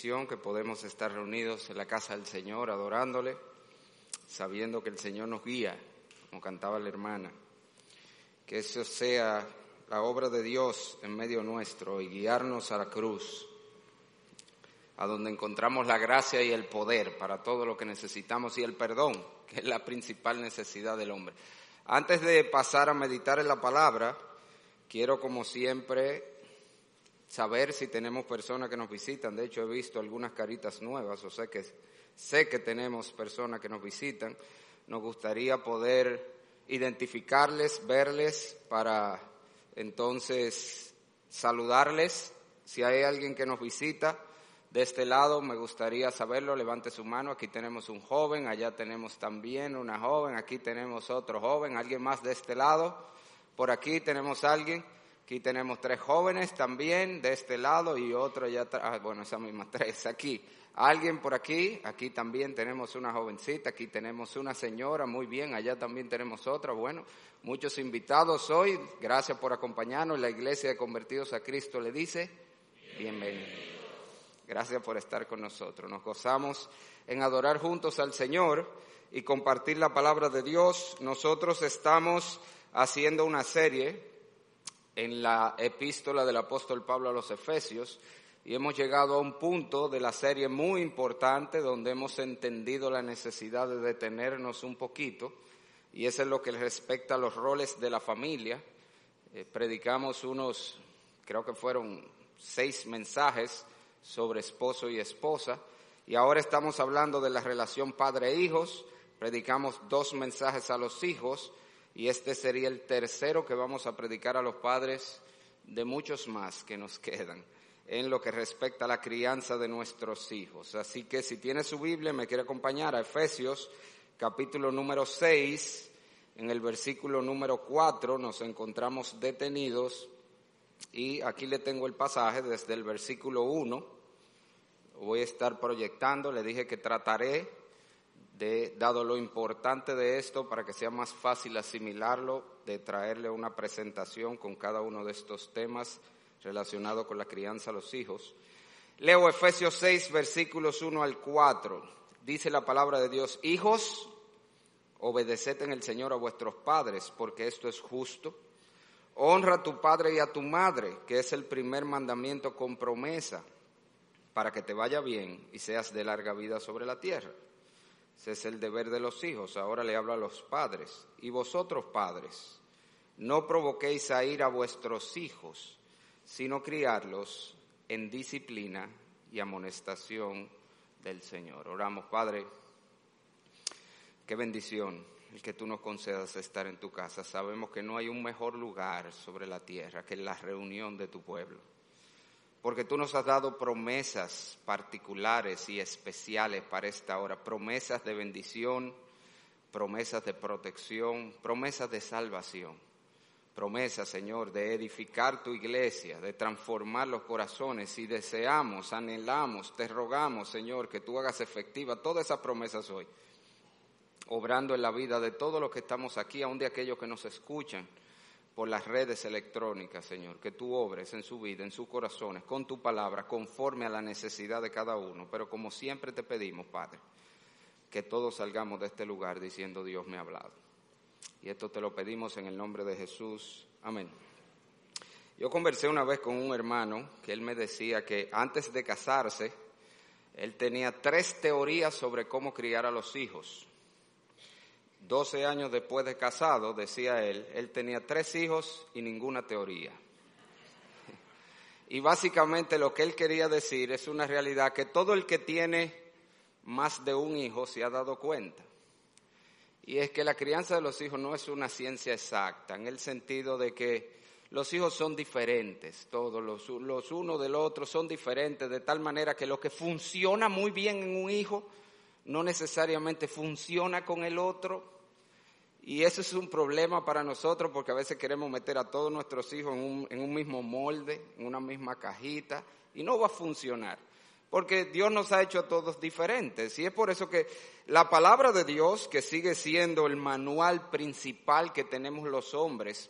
que podemos estar reunidos en la casa del Señor adorándole, sabiendo que el Señor nos guía, como cantaba la hermana. Que eso sea la obra de Dios en medio nuestro y guiarnos a la cruz, a donde encontramos la gracia y el poder para todo lo que necesitamos y el perdón, que es la principal necesidad del hombre. Antes de pasar a meditar en la palabra, quiero como siempre saber si tenemos personas que nos visitan. De hecho, he visto algunas caritas nuevas, o sea que sé que tenemos personas que nos visitan. Nos gustaría poder identificarles, verles, para entonces saludarles. Si hay alguien que nos visita de este lado, me gustaría saberlo. Levante su mano. Aquí tenemos un joven, allá tenemos también una joven, aquí tenemos otro joven. ¿Alguien más de este lado? Por aquí tenemos alguien. Aquí tenemos tres jóvenes también de este lado y otro ya, ah, bueno, esas mismas tres aquí. Alguien por aquí, aquí también tenemos una jovencita, aquí tenemos una señora, muy bien, allá también tenemos otra. Bueno, muchos invitados hoy, gracias por acompañarnos. La Iglesia de Convertidos a Cristo le dice, bienvenido. Gracias por estar con nosotros. Nos gozamos en adorar juntos al Señor y compartir la palabra de Dios. Nosotros estamos haciendo una serie en la epístola del apóstol Pablo a los Efesios y hemos llegado a un punto de la serie muy importante donde hemos entendido la necesidad de detenernos un poquito y eso es lo que respecta a los roles de la familia. Eh, predicamos unos, creo que fueron seis mensajes sobre esposo y esposa y ahora estamos hablando de la relación padre-hijos, predicamos dos mensajes a los hijos y este sería el tercero que vamos a predicar a los padres de muchos más que nos quedan en lo que respecta a la crianza de nuestros hijos. Así que si tiene su Biblia, me quiere acompañar a Efesios capítulo número 6, en el versículo número 4 nos encontramos detenidos y aquí le tengo el pasaje desde el versículo 1. Voy a estar proyectando, le dije que trataré dado lo importante de esto, para que sea más fácil asimilarlo, de traerle una presentación con cada uno de estos temas relacionados con la crianza a los hijos. Leo Efesios 6, versículos 1 al 4. Dice la palabra de Dios, hijos, obedeced en el Señor a vuestros padres, porque esto es justo. Honra a tu padre y a tu madre, que es el primer mandamiento con promesa, para que te vaya bien y seas de larga vida sobre la tierra. Ese es el deber de los hijos. Ahora le hablo a los padres. Y vosotros, padres, no provoquéis a ir a vuestros hijos, sino criarlos en disciplina y amonestación del Señor. Oramos, Padre, qué bendición el que tú nos concedas estar en tu casa. Sabemos que no hay un mejor lugar sobre la tierra que la reunión de tu pueblo porque tú nos has dado promesas particulares y especiales para esta hora, promesas de bendición, promesas de protección, promesas de salvación, promesas, Señor, de edificar tu iglesia, de transformar los corazones. Y deseamos, anhelamos, te rogamos, Señor, que tú hagas efectiva todas esas promesas hoy, obrando en la vida de todos los que estamos aquí, aun de aquellos que nos escuchan por las redes electrónicas, Señor, que tú obres en su vida, en sus corazones, con tu palabra, conforme a la necesidad de cada uno. Pero como siempre te pedimos, Padre, que todos salgamos de este lugar diciendo Dios me ha hablado. Y esto te lo pedimos en el nombre de Jesús. Amén. Yo conversé una vez con un hermano que él me decía que antes de casarse, él tenía tres teorías sobre cómo criar a los hijos. 12 años después de casado, decía él, él tenía tres hijos y ninguna teoría. Y básicamente lo que él quería decir es una realidad que todo el que tiene más de un hijo se ha dado cuenta. Y es que la crianza de los hijos no es una ciencia exacta, en el sentido de que los hijos son diferentes, todos los, los uno del otro son diferentes, de tal manera que lo que funciona muy bien en un hijo no necesariamente funciona con el otro y eso es un problema para nosotros porque a veces queremos meter a todos nuestros hijos en un, en un mismo molde, en una misma cajita, y no va a funcionar. Porque Dios nos ha hecho a todos diferentes. Y es por eso que la palabra de Dios, que sigue siendo el manual principal que tenemos los hombres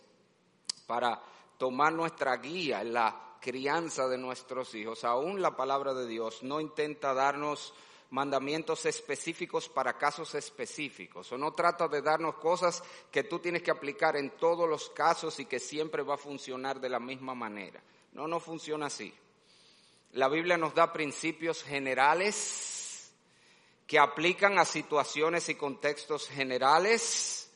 para tomar nuestra guía en la crianza de nuestros hijos, aún la palabra de Dios no intenta darnos mandamientos específicos para casos específicos, o no trata de darnos cosas que tú tienes que aplicar en todos los casos y que siempre va a funcionar de la misma manera. No, no funciona así. La Biblia nos da principios generales que aplican a situaciones y contextos generales,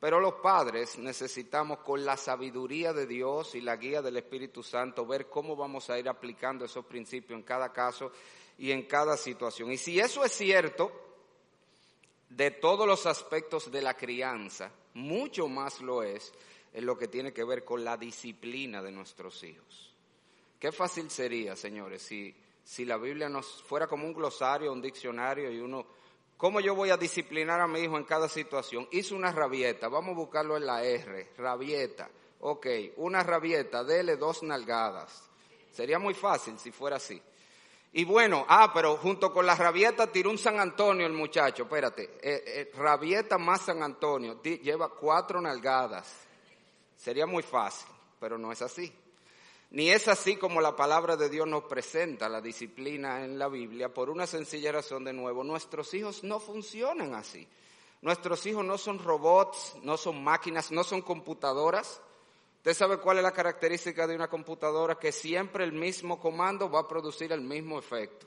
pero los padres necesitamos con la sabiduría de Dios y la guía del Espíritu Santo ver cómo vamos a ir aplicando esos principios en cada caso y en cada situación. Y si eso es cierto de todos los aspectos de la crianza, mucho más lo es en lo que tiene que ver con la disciplina de nuestros hijos. Qué fácil sería, señores, si, si la Biblia nos fuera como un glosario, un diccionario y uno, ¿cómo yo voy a disciplinar a mi hijo en cada situación? Hizo una rabieta, vamos a buscarlo en la R, rabieta. Ok, una rabieta, dele dos nalgadas. Sería muy fácil si fuera así. Y bueno, ah, pero junto con la rabieta tiró un San Antonio el muchacho, espérate, eh, eh, rabieta más San Antonio, lleva cuatro nalgadas. Sería muy fácil, pero no es así. Ni es así como la palabra de Dios nos presenta la disciplina en la Biblia, por una sencilla razón de nuevo, nuestros hijos no funcionan así. Nuestros hijos no son robots, no son máquinas, no son computadoras. Usted sabe cuál es la característica de una computadora, que siempre el mismo comando va a producir el mismo efecto.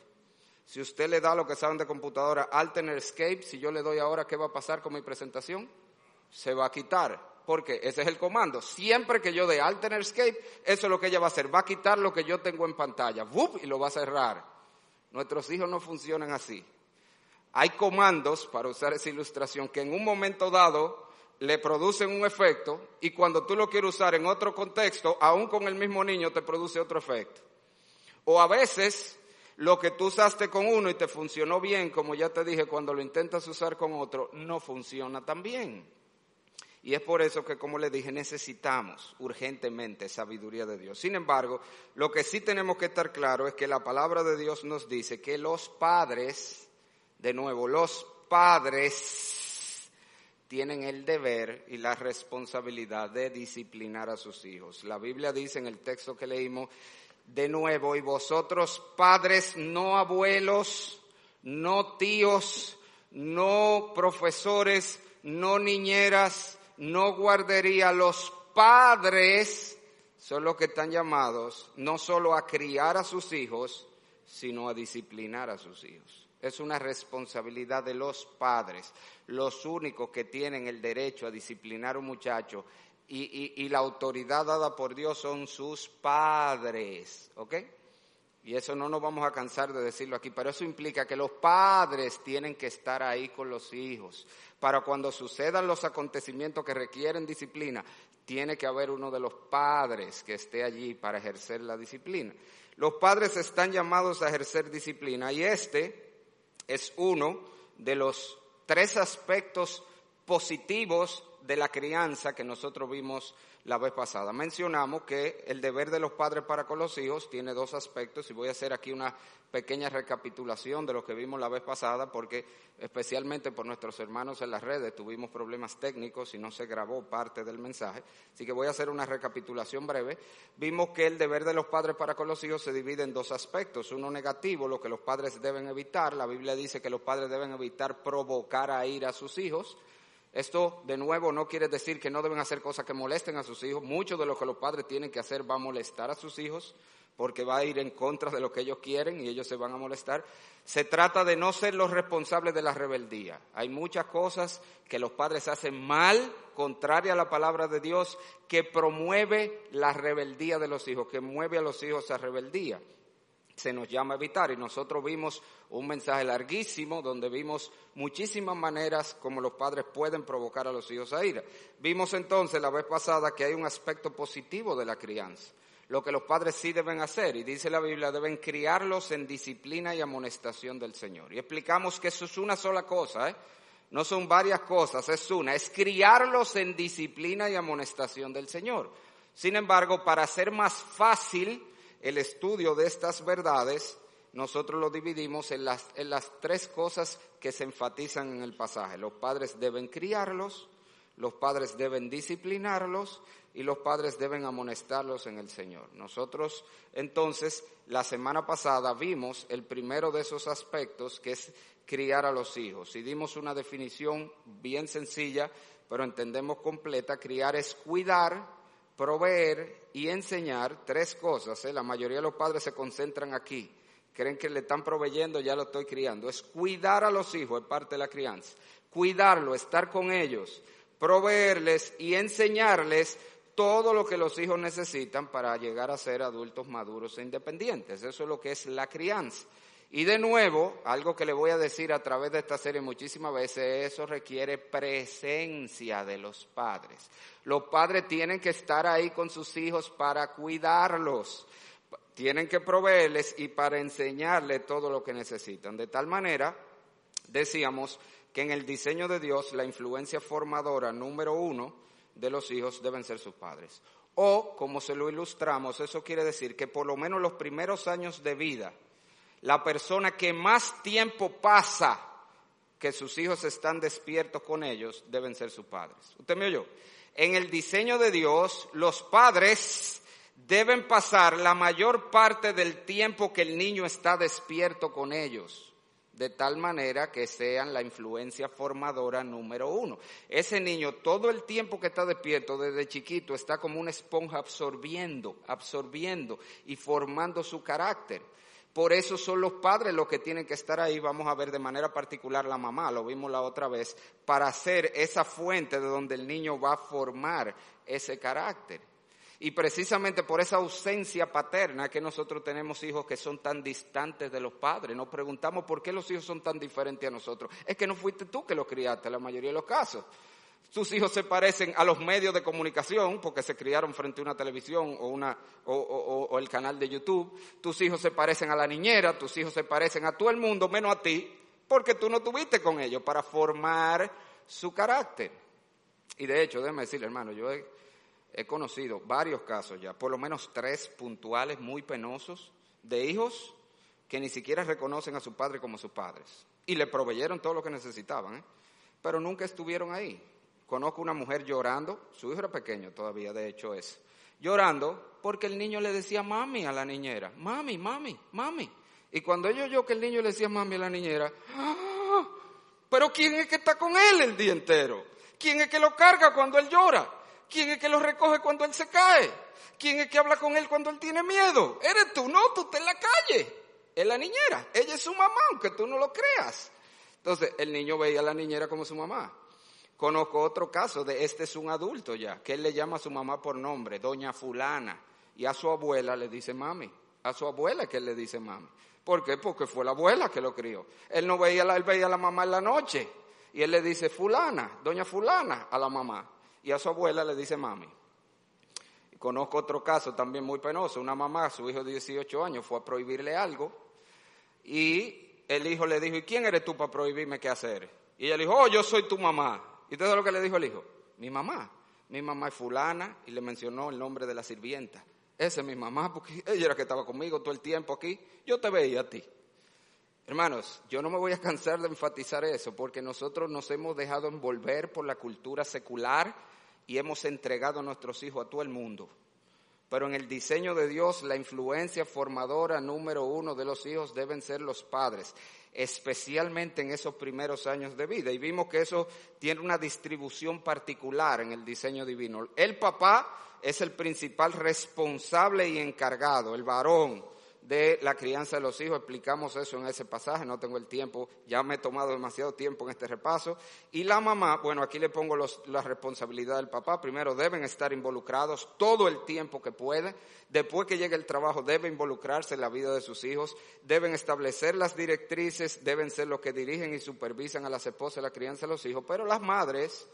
Si usted le da lo que saben de computadora, Alternate Escape, si yo le doy ahora, ¿qué va a pasar con mi presentación? Se va a quitar. Porque ese es el comando. Siempre que yo dé Alternate Escape, eso es lo que ella va a hacer. Va a quitar lo que yo tengo en pantalla. ¡Wup! Y lo va a cerrar. Nuestros hijos no funcionan así. Hay comandos, para usar esa ilustración, que en un momento dado le producen un efecto y cuando tú lo quieres usar en otro contexto, aún con el mismo niño, te produce otro efecto. O a veces lo que tú usaste con uno y te funcionó bien, como ya te dije, cuando lo intentas usar con otro, no funciona tan bien. Y es por eso que, como le dije, necesitamos urgentemente sabiduría de Dios. Sin embargo, lo que sí tenemos que estar claro es que la palabra de Dios nos dice que los padres, de nuevo, los padres tienen el deber y la responsabilidad de disciplinar a sus hijos. La Biblia dice en el texto que leímos, de nuevo, y vosotros padres, no abuelos, no tíos, no profesores, no niñeras, no guardería, los padres son los que están llamados no solo a criar a sus hijos, sino a disciplinar a sus hijos. Es una responsabilidad de los padres, los únicos que tienen el derecho a disciplinar a un muchacho y, la autoridad dada por Dios son sus padres, ¿ok? Y eso no nos vamos a cansar de decirlo aquí, pero eso implica que los padres tienen que estar ahí con los hijos. Para cuando sucedan los acontecimientos que requieren disciplina, tiene que haber uno de los padres que esté allí para ejercer la disciplina. Los padres están llamados a ejercer disciplina y este es uno de los tres aspectos positivos de la crianza que nosotros vimos la vez pasada. Mencionamos que el deber de los padres para con los hijos tiene dos aspectos y voy a hacer aquí una pequeña recapitulación de lo que vimos la vez pasada porque especialmente por nuestros hermanos en las redes tuvimos problemas técnicos y no se grabó parte del mensaje. Así que voy a hacer una recapitulación breve. Vimos que el deber de los padres para con los hijos se divide en dos aspectos. Uno negativo, lo que los padres deben evitar. La Biblia dice que los padres deben evitar provocar a ir a sus hijos. Esto, de nuevo, no quiere decir que no deben hacer cosas que molesten a sus hijos. Mucho de lo que los padres tienen que hacer va a molestar a sus hijos porque va a ir en contra de lo que ellos quieren y ellos se van a molestar. Se trata de no ser los responsables de la rebeldía. Hay muchas cosas que los padres hacen mal, contraria a la palabra de Dios, que promueve la rebeldía de los hijos, que mueve a los hijos a rebeldía se nos llama a evitar. Y nosotros vimos un mensaje larguísimo donde vimos muchísimas maneras como los padres pueden provocar a los hijos a ira. Vimos entonces la vez pasada que hay un aspecto positivo de la crianza. Lo que los padres sí deben hacer, y dice la Biblia, deben criarlos en disciplina y amonestación del Señor. Y explicamos que eso es una sola cosa, ¿eh? No son varias cosas, es una, es criarlos en disciplina y amonestación del Señor. Sin embargo, para hacer más fácil el estudio de estas verdades, nosotros lo dividimos en las, en las tres cosas que se enfatizan en el pasaje. Los padres deben criarlos, los padres deben disciplinarlos y los padres deben amonestarlos en el Señor. Nosotros entonces la semana pasada vimos el primero de esos aspectos que es criar a los hijos y dimos una definición bien sencilla, pero entendemos completa. Criar es cuidar, proveer y enseñar tres cosas. ¿eh? La mayoría de los padres se concentran aquí. Creen que le están proveyendo, ya lo estoy criando. Es cuidar a los hijos, es parte de la crianza. Cuidarlo, estar con ellos, proveerles y enseñarles todo lo que los hijos necesitan para llegar a ser adultos maduros e independientes. Eso es lo que es la crianza. Y de nuevo, algo que le voy a decir a través de esta serie muchísimas veces, eso requiere presencia de los padres. Los padres tienen que estar ahí con sus hijos para cuidarlos, tienen que proveerles y para enseñarles todo lo que necesitan. De tal manera, decíamos que en el diseño de Dios la influencia formadora número uno de los hijos deben ser sus padres. O, como se lo ilustramos, eso quiere decir que por lo menos los primeros años de vida, la persona que más tiempo pasa que sus hijos están despiertos con ellos deben ser sus padres. ¿Usted me oyó? En el diseño de Dios, los padres deben pasar la mayor parte del tiempo que el niño está despierto con ellos de tal manera que sean la influencia formadora número uno. Ese niño todo el tiempo que está despierto desde chiquito está como una esponja absorbiendo, absorbiendo y formando su carácter. Por eso son los padres los que tienen que estar ahí, vamos a ver de manera particular la mamá, lo vimos la otra vez, para ser esa fuente de donde el niño va a formar ese carácter. Y precisamente por esa ausencia paterna que nosotros tenemos hijos que son tan distantes de los padres. Nos preguntamos por qué los hijos son tan diferentes a nosotros. Es que no fuiste tú que los criaste en la mayoría de los casos. Tus hijos se parecen a los medios de comunicación porque se criaron frente a una televisión o, una, o, el canal de YouTube. Tus hijos se parecen a la niñera, tus hijos se parecen a todo el mundo menos a ti porque tú no tuviste con ellos para formar su carácter. Y de hecho, déjeme decirle, hermano, yo he, he conocido varios casos ya, por lo menos tres puntuales muy penosos, de hijos que ni siquiera reconocen a su padre como sus padres. Y le proveyeron todo lo que necesitaban, ¿eh? pero nunca estuvieron ahí. Conozco una mujer llorando, su hijo era pequeño todavía, de hecho es, llorando porque el niño le decía mami a la niñera, mami, mami, mami. Y cuando ella oyó que el niño le decía mami a la niñera, ¡Ah! pero ¿quién es que está con él el día entero? ¿Quién es que lo carga cuando él llora? ¿Quién es que lo recoge cuando él se cae? ¿Quién es que habla con él cuando él tiene miedo? Eres tú, no, tú estás en la calle. Es la niñera. Ella es su mamá, aunque tú no lo creas. Entonces, el niño veía a la niñera como su mamá. Conozco otro caso de este es un adulto ya, que él le llama a su mamá por nombre, doña fulana, y a su abuela le dice mami. A su abuela que él le dice mami. ¿Por qué? Porque fue la abuela que lo crió. Él no veía, él veía a la mamá en la noche. Y él le dice fulana, doña fulana, a la mamá y a su abuela le dice mami. conozco otro caso también muy penoso. Una mamá, su hijo de 18 años, fue a prohibirle algo y el hijo le dijo, ¿y quién eres tú para prohibirme qué hacer? Y ella le dijo, oh, yo soy tu mamá. ¿Y todo lo que le dijo el hijo? Mi mamá. Mi mamá es fulana y le mencionó el nombre de la sirvienta. Esa es mi mamá porque ella era que estaba conmigo todo el tiempo aquí. Yo te veía a ti. Hermanos, yo no me voy a cansar de enfatizar eso porque nosotros nos hemos dejado envolver por la cultura secular y hemos entregado a nuestros hijos a todo el mundo. Pero en el diseño de Dios, la influencia formadora número uno de los hijos deben ser los padres, especialmente en esos primeros años de vida. Y vimos que eso tiene una distribución particular en el diseño divino. El papá es el principal responsable y encargado, el varón de la crianza de los hijos. Explicamos eso en ese pasaje, no tengo el tiempo, ya me he tomado demasiado tiempo en este repaso. Y la mamá, bueno, aquí le pongo la responsabilidad del papá. Primero, deben estar involucrados todo el tiempo que pueden. Después que llegue el trabajo, debe involucrarse en la vida de sus hijos. Deben establecer las directrices, deben ser los que dirigen y supervisan a las esposas la crianza de los hijos. Pero las madres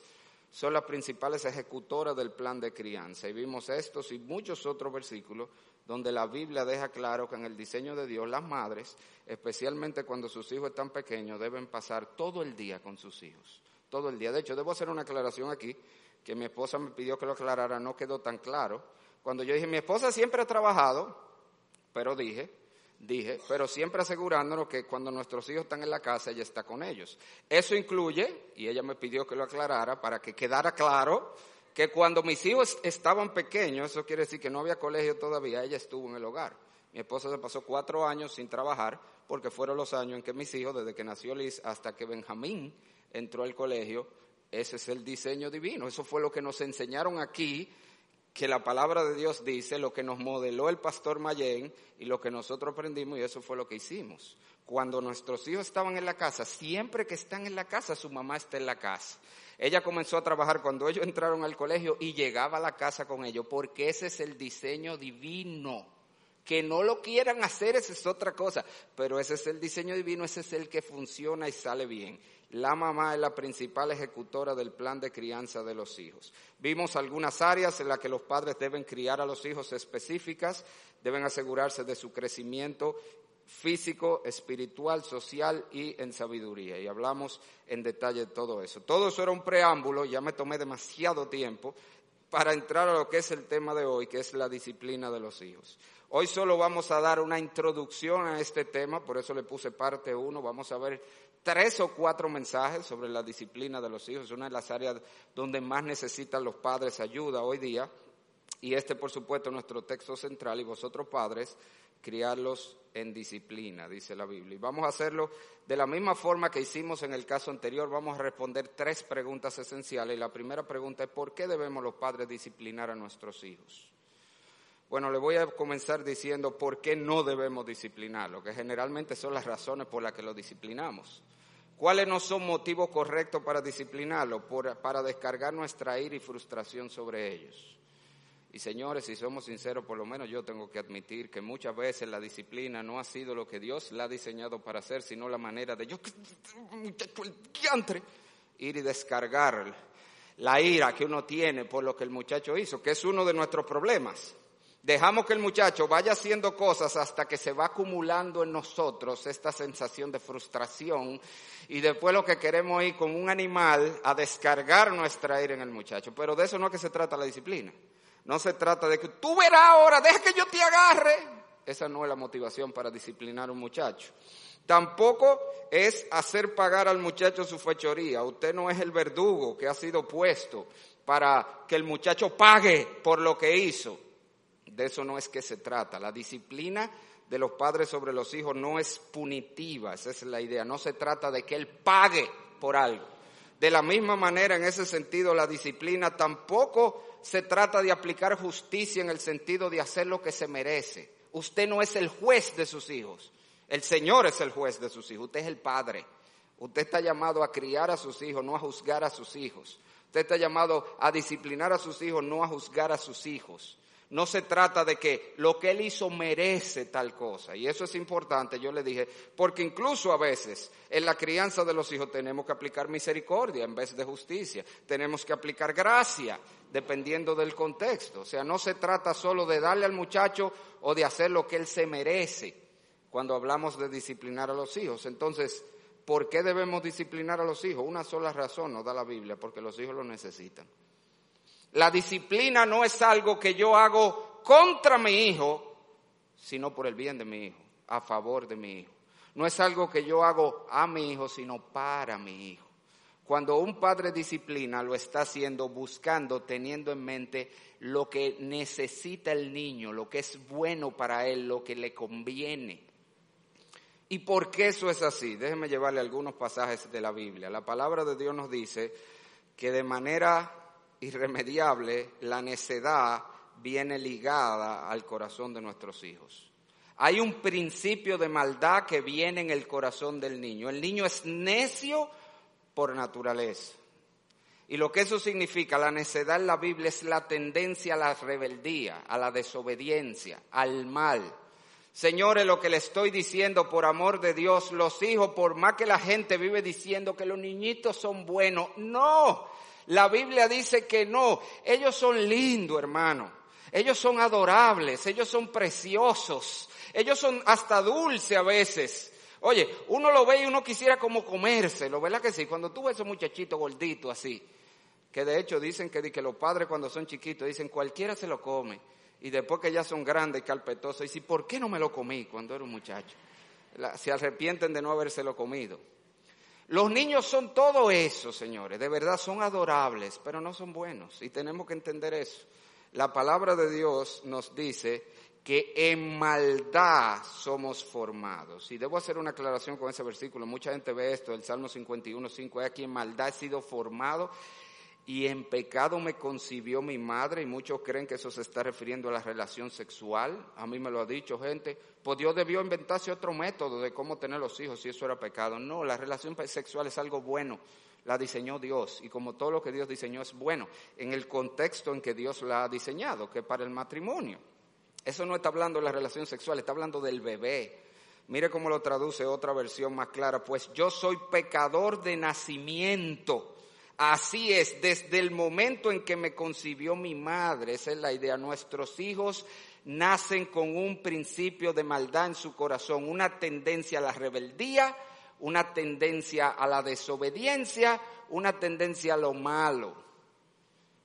son las principales ejecutoras del plan de crianza. Y vimos estos y muchos otros versículos donde la Biblia deja claro que en el diseño de Dios las madres, especialmente cuando sus hijos están pequeños, deben pasar todo el día con sus hijos. Todo el día. De hecho, debo hacer una aclaración aquí, que mi esposa me pidió que lo aclarara, no quedó tan claro. Cuando yo dije, mi esposa siempre ha trabajado, pero dije, dije, pero siempre asegurándonos que cuando nuestros hijos están en la casa, ella está con ellos. Eso incluye, y ella me pidió que lo aclarara para que quedara claro, que cuando mis hijos estaban pequeños, eso quiere decir que no había colegio todavía, ella estuvo en el hogar. Mi esposa se pasó cuatro años sin trabajar porque fueron los años en que mis hijos, desde que nació Liz hasta que Benjamín entró al colegio, ese es el diseño divino. Eso fue lo que nos enseñaron aquí que la palabra de Dios dice, lo que nos modeló el pastor Mayén y lo que nosotros aprendimos y eso fue lo que hicimos. Cuando nuestros hijos estaban en la casa, siempre que están en la casa, su mamá está en la casa. Ella comenzó a trabajar cuando ellos entraron al colegio y llegaba a la casa con ellos, porque ese es el diseño divino. Que no lo quieran hacer, esa es otra cosa, pero ese es el diseño divino, ese es el que funciona y sale bien. La mamá es la principal ejecutora del plan de crianza de los hijos. Vimos algunas áreas en las que los padres deben criar a los hijos específicas, deben asegurarse de su crecimiento físico, espiritual, social y en sabiduría. Y hablamos en detalle de todo eso. Todo eso era un preámbulo, ya me tomé demasiado tiempo para entrar a lo que es el tema de hoy, que es la disciplina de los hijos. Hoy solo vamos a dar una introducción a este tema, por eso le puse parte uno. Vamos a ver tres o cuatro mensajes sobre la disciplina de los hijos, una de las áreas donde más necesitan los padres ayuda hoy día. Y este, por supuesto, es nuestro texto central. Y vosotros, padres, criarlos en disciplina, dice la Biblia. Y vamos a hacerlo de la misma forma que hicimos en el caso anterior. Vamos a responder tres preguntas esenciales. Y la primera pregunta es, ¿por qué debemos los padres disciplinar a nuestros hijos? Bueno, le voy a comenzar diciendo por qué no debemos disciplinarlo, que generalmente son las razones por las que lo disciplinamos. ¿Cuáles no son motivos correctos para disciplinarlo? para descargar nuestra ira y frustración sobre ellos. Y señores, si somos sinceros, por lo menos yo tengo que admitir que muchas veces la disciplina no ha sido lo que Dios la ha diseñado para hacer, sino la manera de yo, ir y descargar la ira que uno tiene por lo que el muchacho hizo, que es uno de nuestros problemas. Dejamos que el muchacho vaya haciendo cosas hasta que se va acumulando en nosotros esta sensación de frustración y después lo que queremos ir como un animal a descargar nuestra ira en el muchacho. Pero de eso no es que se trata la disciplina. No se trata de que tú verás ahora, deja que yo te agarre. Esa no es la motivación para disciplinar a un muchacho. Tampoco es hacer pagar al muchacho su fechoría. Usted no es el verdugo que ha sido puesto para que el muchacho pague por lo que hizo. De eso no es que se trata. La disciplina de los padres sobre los hijos no es punitiva, esa es la idea. No se trata de que él pague por algo. De la misma manera, en ese sentido, la disciplina tampoco se trata de aplicar justicia en el sentido de hacer lo que se merece. Usted no es el juez de sus hijos. El Señor es el juez de sus hijos. Usted es el padre. Usted está llamado a criar a sus hijos, no a juzgar a sus hijos. Usted está llamado a disciplinar a sus hijos, no a juzgar a sus hijos. No se trata de que lo que él hizo merece tal cosa. Y eso es importante, yo le dije, porque incluso a veces en la crianza de los hijos tenemos que aplicar misericordia en vez de justicia. Tenemos que aplicar gracia dependiendo del contexto. O sea, no se trata solo de darle al muchacho o de hacer lo que él se merece cuando hablamos de disciplinar a los hijos. Entonces, ¿por qué debemos disciplinar a los hijos? Una sola razón nos da la Biblia, porque los hijos lo necesitan. La disciplina no es algo que yo hago contra mi hijo, sino por el bien de mi hijo, a favor de mi hijo. No es algo que yo hago a mi hijo, sino para mi hijo. Cuando un padre disciplina, lo está haciendo buscando, teniendo en mente lo que necesita el niño, lo que es bueno para él, lo que le conviene. ¿Y por qué eso es así? Déjenme llevarle algunos pasajes de la Biblia. La palabra de Dios nos dice que de manera irremediable, la necedad viene ligada al corazón de nuestros hijos. Hay un principio de maldad que viene en el corazón del niño. El niño es necio por naturaleza. Y lo que eso significa, la necedad en la Biblia es la tendencia a la rebeldía, a la desobediencia, al mal. Señores, lo que le estoy diciendo por amor de Dios, los hijos, por más que la gente vive diciendo que los niñitos son buenos, no, la Biblia dice que no, ellos son lindos, hermano. Ellos son adorables, ellos son preciosos, ellos son hasta dulces a veces. Oye, uno lo ve y uno quisiera como comérselo, ¿verdad que sí? Cuando tú ves a esos muchachitos gorditos así, que de hecho dicen que, los padres cuando son chiquitos dicen cualquiera se lo come. Y después que ya son grandes y carpetosos, y ¿por qué no me lo comí cuando era un muchacho? se arrepienten de no habérselo comido. Los niños son todo eso, señores, de verdad son adorables, pero no son buenos y tenemos que entender eso. La palabra de Dios nos dice que en maldad somos formados. Y debo hacer una aclaración con ese versículo. Mucha gente ve esto, el Salmo 51, 5, es aquí en maldad he sido formado y en pecado me concibió mi madre y muchos creen que eso se está refiriendo a la relación sexual. A mí me lo ha dicho gente. Pues Dios debió inventarse otro método de cómo tener los hijos si eso era pecado. No, la relación sexual es algo bueno. La diseñó Dios y como todo lo que Dios diseñó es bueno en el contexto en que Dios la ha diseñado, que para el matrimonio. Eso no está hablando de la relación sexual, está hablando del bebé. Mire cómo lo traduce otra versión más clara. Pues yo soy pecador de nacimiento Así es, desde el momento en que me concibió mi madre, esa es la idea, nuestros hijos nacen con un principio de maldad en su corazón, una tendencia a la rebeldía, una tendencia a la desobediencia, una tendencia a lo malo.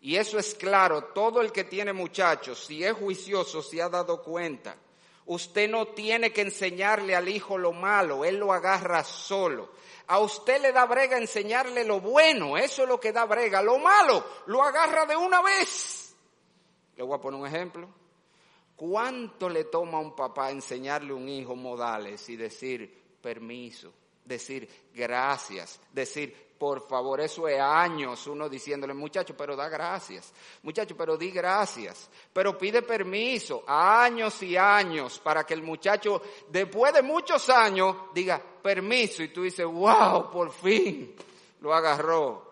Y eso es claro, todo el que tiene muchachos, si es juicioso, si ha dado cuenta. Usted no tiene que enseñarle al hijo lo malo, él lo agarra solo. A usted le da brega enseñarle lo bueno, eso es lo que da brega. Lo malo lo agarra de una vez. Le voy a poner un ejemplo. ¿Cuánto le toma a un papá enseñarle a un hijo modales y decir permiso, decir gracias, decir por favor, eso es años uno diciéndole, muchacho, pero da gracias, muchacho, pero di gracias, pero pide permiso, años y años para que el muchacho, después de muchos años, diga permiso y tú dices, wow, por fin lo agarró.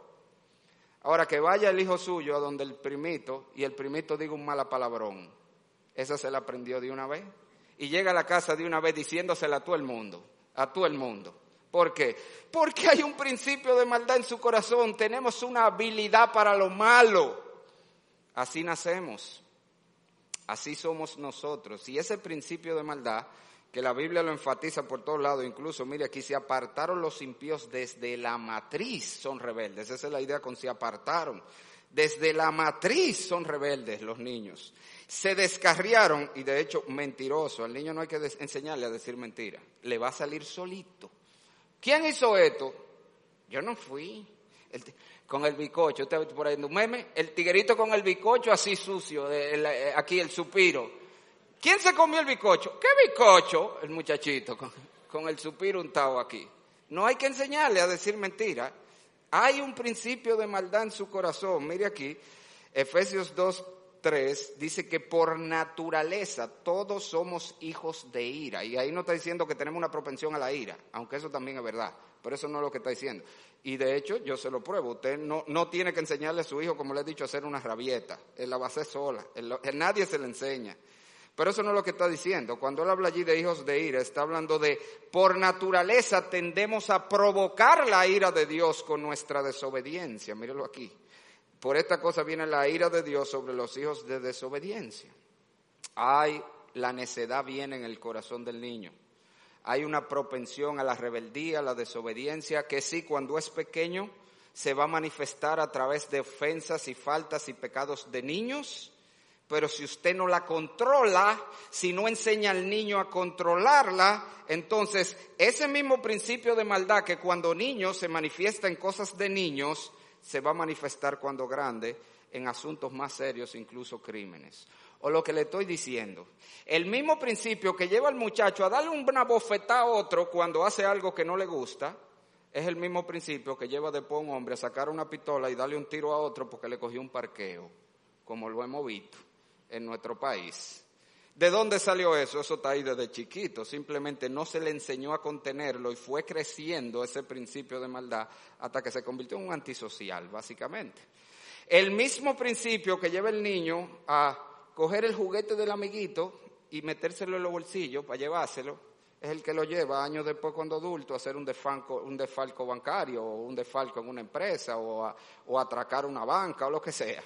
Ahora que vaya el hijo suyo a donde el primito y el primito diga un mala palabrón, esa se la aprendió de una vez. Y llega a la casa de una vez diciéndosela a todo el mundo, a todo el mundo. ¿Por qué? Porque hay un principio de maldad en su corazón. Tenemos una habilidad para lo malo. Así nacemos. Así somos nosotros. Y ese principio de maldad, que la Biblia lo enfatiza por todos lados, incluso, mire, aquí se apartaron los impíos desde la matriz, son rebeldes. Esa es la idea con se apartaron. Desde la matriz son rebeldes los niños. Se descarriaron, y de hecho, mentiroso. Al niño no hay que enseñarle a decir mentira. Le va a salir solito. ¿Quién hizo esto? Yo no fui. con el bicocho, usted por ahí un meme, el tiguerito con el bicocho así sucio, eh, aquí el supiro. ¿Quién se comió el bicocho? ¿Qué bicocho? El muchachito con, con el supiro untado aquí. No hay que enseñarle a decir mentira. Hay un principio de maldad en su corazón. Mire aquí, Efesios 2, 3 dice que por naturaleza todos somos hijos de ira. Y ahí no está diciendo que tenemos una propensión a la ira, aunque eso también es verdad. Pero eso no es lo que está diciendo. Y de hecho, yo se lo pruebo. Usted no, no tiene que enseñarle a su hijo, como le he dicho, a hacer una rabieta. Él la va a hacer sola. nadie se le enseña. Pero eso no es lo que está diciendo. Cuando él habla allí de hijos de ira, está hablando de por naturaleza tendemos a provocar la ira de Dios con nuestra desobediencia. Mírelo aquí. Por esta cosa viene la ira de Dios sobre los hijos de desobediencia. Hay la necedad viene en el corazón del niño. Hay una propensión a la rebeldía, a la desobediencia, que sí, cuando es pequeño, se va a manifestar a través de ofensas y faltas y pecados de niños, pero si usted no la controla, si no enseña al niño a controlarla, entonces ese mismo principio de maldad que cuando niño se manifiesta en cosas de niños, se va a manifestar cuando grande en asuntos más serios, incluso crímenes. O lo que le estoy diciendo, el mismo principio que lleva al muchacho a darle una bofetada a otro cuando hace algo que no le gusta, es el mismo principio que lleva después a un hombre a sacar una pistola y darle un tiro a otro porque le cogió un parqueo, como lo hemos visto en nuestro país. ¿De dónde salió eso? Eso está ahí desde chiquito. Simplemente no se le enseñó a contenerlo y fue creciendo ese principio de maldad hasta que se convirtió en un antisocial, básicamente. El mismo principio que lleva el niño a coger el juguete del amiguito y metérselo en los bolsillos para llevárselo, es el que lo lleva años después cuando adulto a hacer un defalco, un defalco bancario o un defalco en una empresa o a, o atracar una banca o lo que sea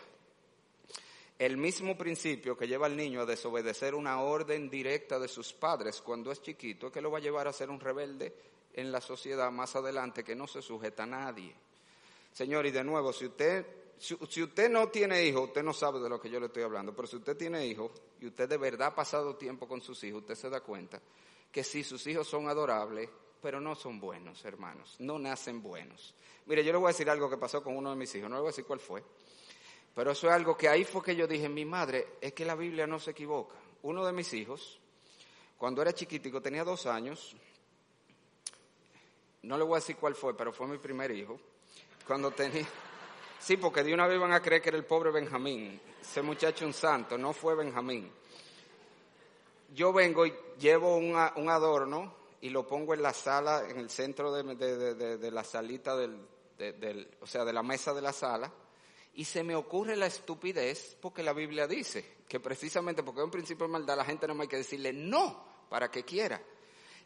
el mismo principio que lleva al niño a desobedecer una orden directa de sus padres cuando es chiquito, que lo va a llevar a ser un rebelde en la sociedad más adelante que no se sujeta a nadie. Señor, y de nuevo, si usted si, usted no tiene hijos, usted no sabe de lo que yo le estoy hablando, pero si usted tiene hijos y usted de verdad ha pasado tiempo con sus hijos, usted se da cuenta que si sus hijos son adorables, pero no son buenos, hermanos, no nacen buenos. Mire, yo le voy a decir algo que pasó con uno de mis hijos, no le voy a decir cuál fue, pero eso es algo que ahí fue que yo dije, mi madre, es que la Biblia no se equivoca. Uno de mis hijos, cuando era chiquitico, tenía dos años, no le voy a decir cuál fue, pero fue mi primer hijo, cuando tenía... Sí, porque de una vez van a creer que era el pobre Benjamín. Ese muchacho un santo, no fue Benjamín. Yo vengo y llevo un, adorno y lo pongo en la sala, en el centro de, la salita del, o sea, de la mesa de la sala, y se me ocurre la estupidez porque la Biblia dice que precisamente porque es un principio de maldad, la gente no hay que decirle no para que quiera.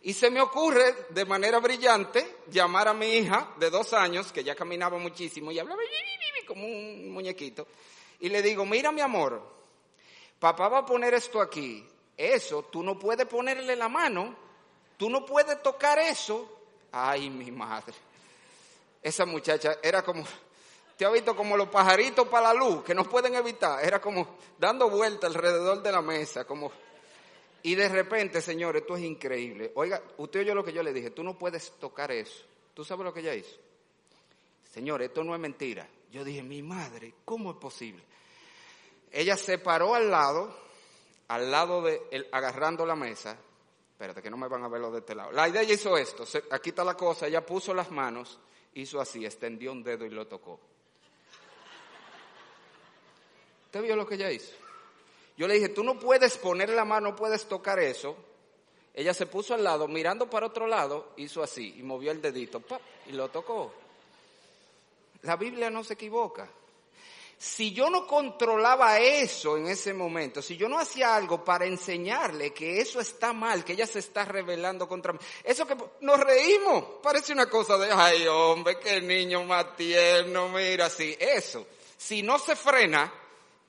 Y se me ocurre de manera brillante llamar a mi hija de dos años, que ya caminaba muchísimo y hablaba como un muñequito, y le digo, mira mi amor, papá va a poner esto aquí, eso, tú no puedes ponerle la mano, tú no puedes tocar eso. Ay, mi madre. Esa muchacha era como, te ha visto como los pajaritos para la luz, que no pueden evitar, era como dando vuelta alrededor de la mesa, como y de repente, señores, esto es increíble. Oiga, usted oyó lo que yo le dije, tú no puedes tocar eso. ¿Tú sabes lo que ella hizo? Señores, esto no es mentira. Yo dije, mi madre, ¿cómo es posible? Ella se paró al lado, al lado de, agarrando la mesa. Espérate, que no me van a verlo de este lado. La idea ella hizo esto, aquí está la cosa, ella puso las manos, hizo así, extendió un dedo y lo tocó. ¿Usted vio lo que ella hizo? Yo le dije, tú no puedes poner la mano, no puedes tocar eso. Ella se puso al lado, mirando para otro lado, hizo así y movió el dedito y lo tocó. La Biblia no se equivoca. Si yo no controlaba eso en ese momento, si yo no hacía algo para enseñarle que eso está mal, que ella se está rebelando contra mí, eso que nos reímos, parece una cosa de, ay hombre, qué niño más tierno, mira, sí, eso. Si no se frena,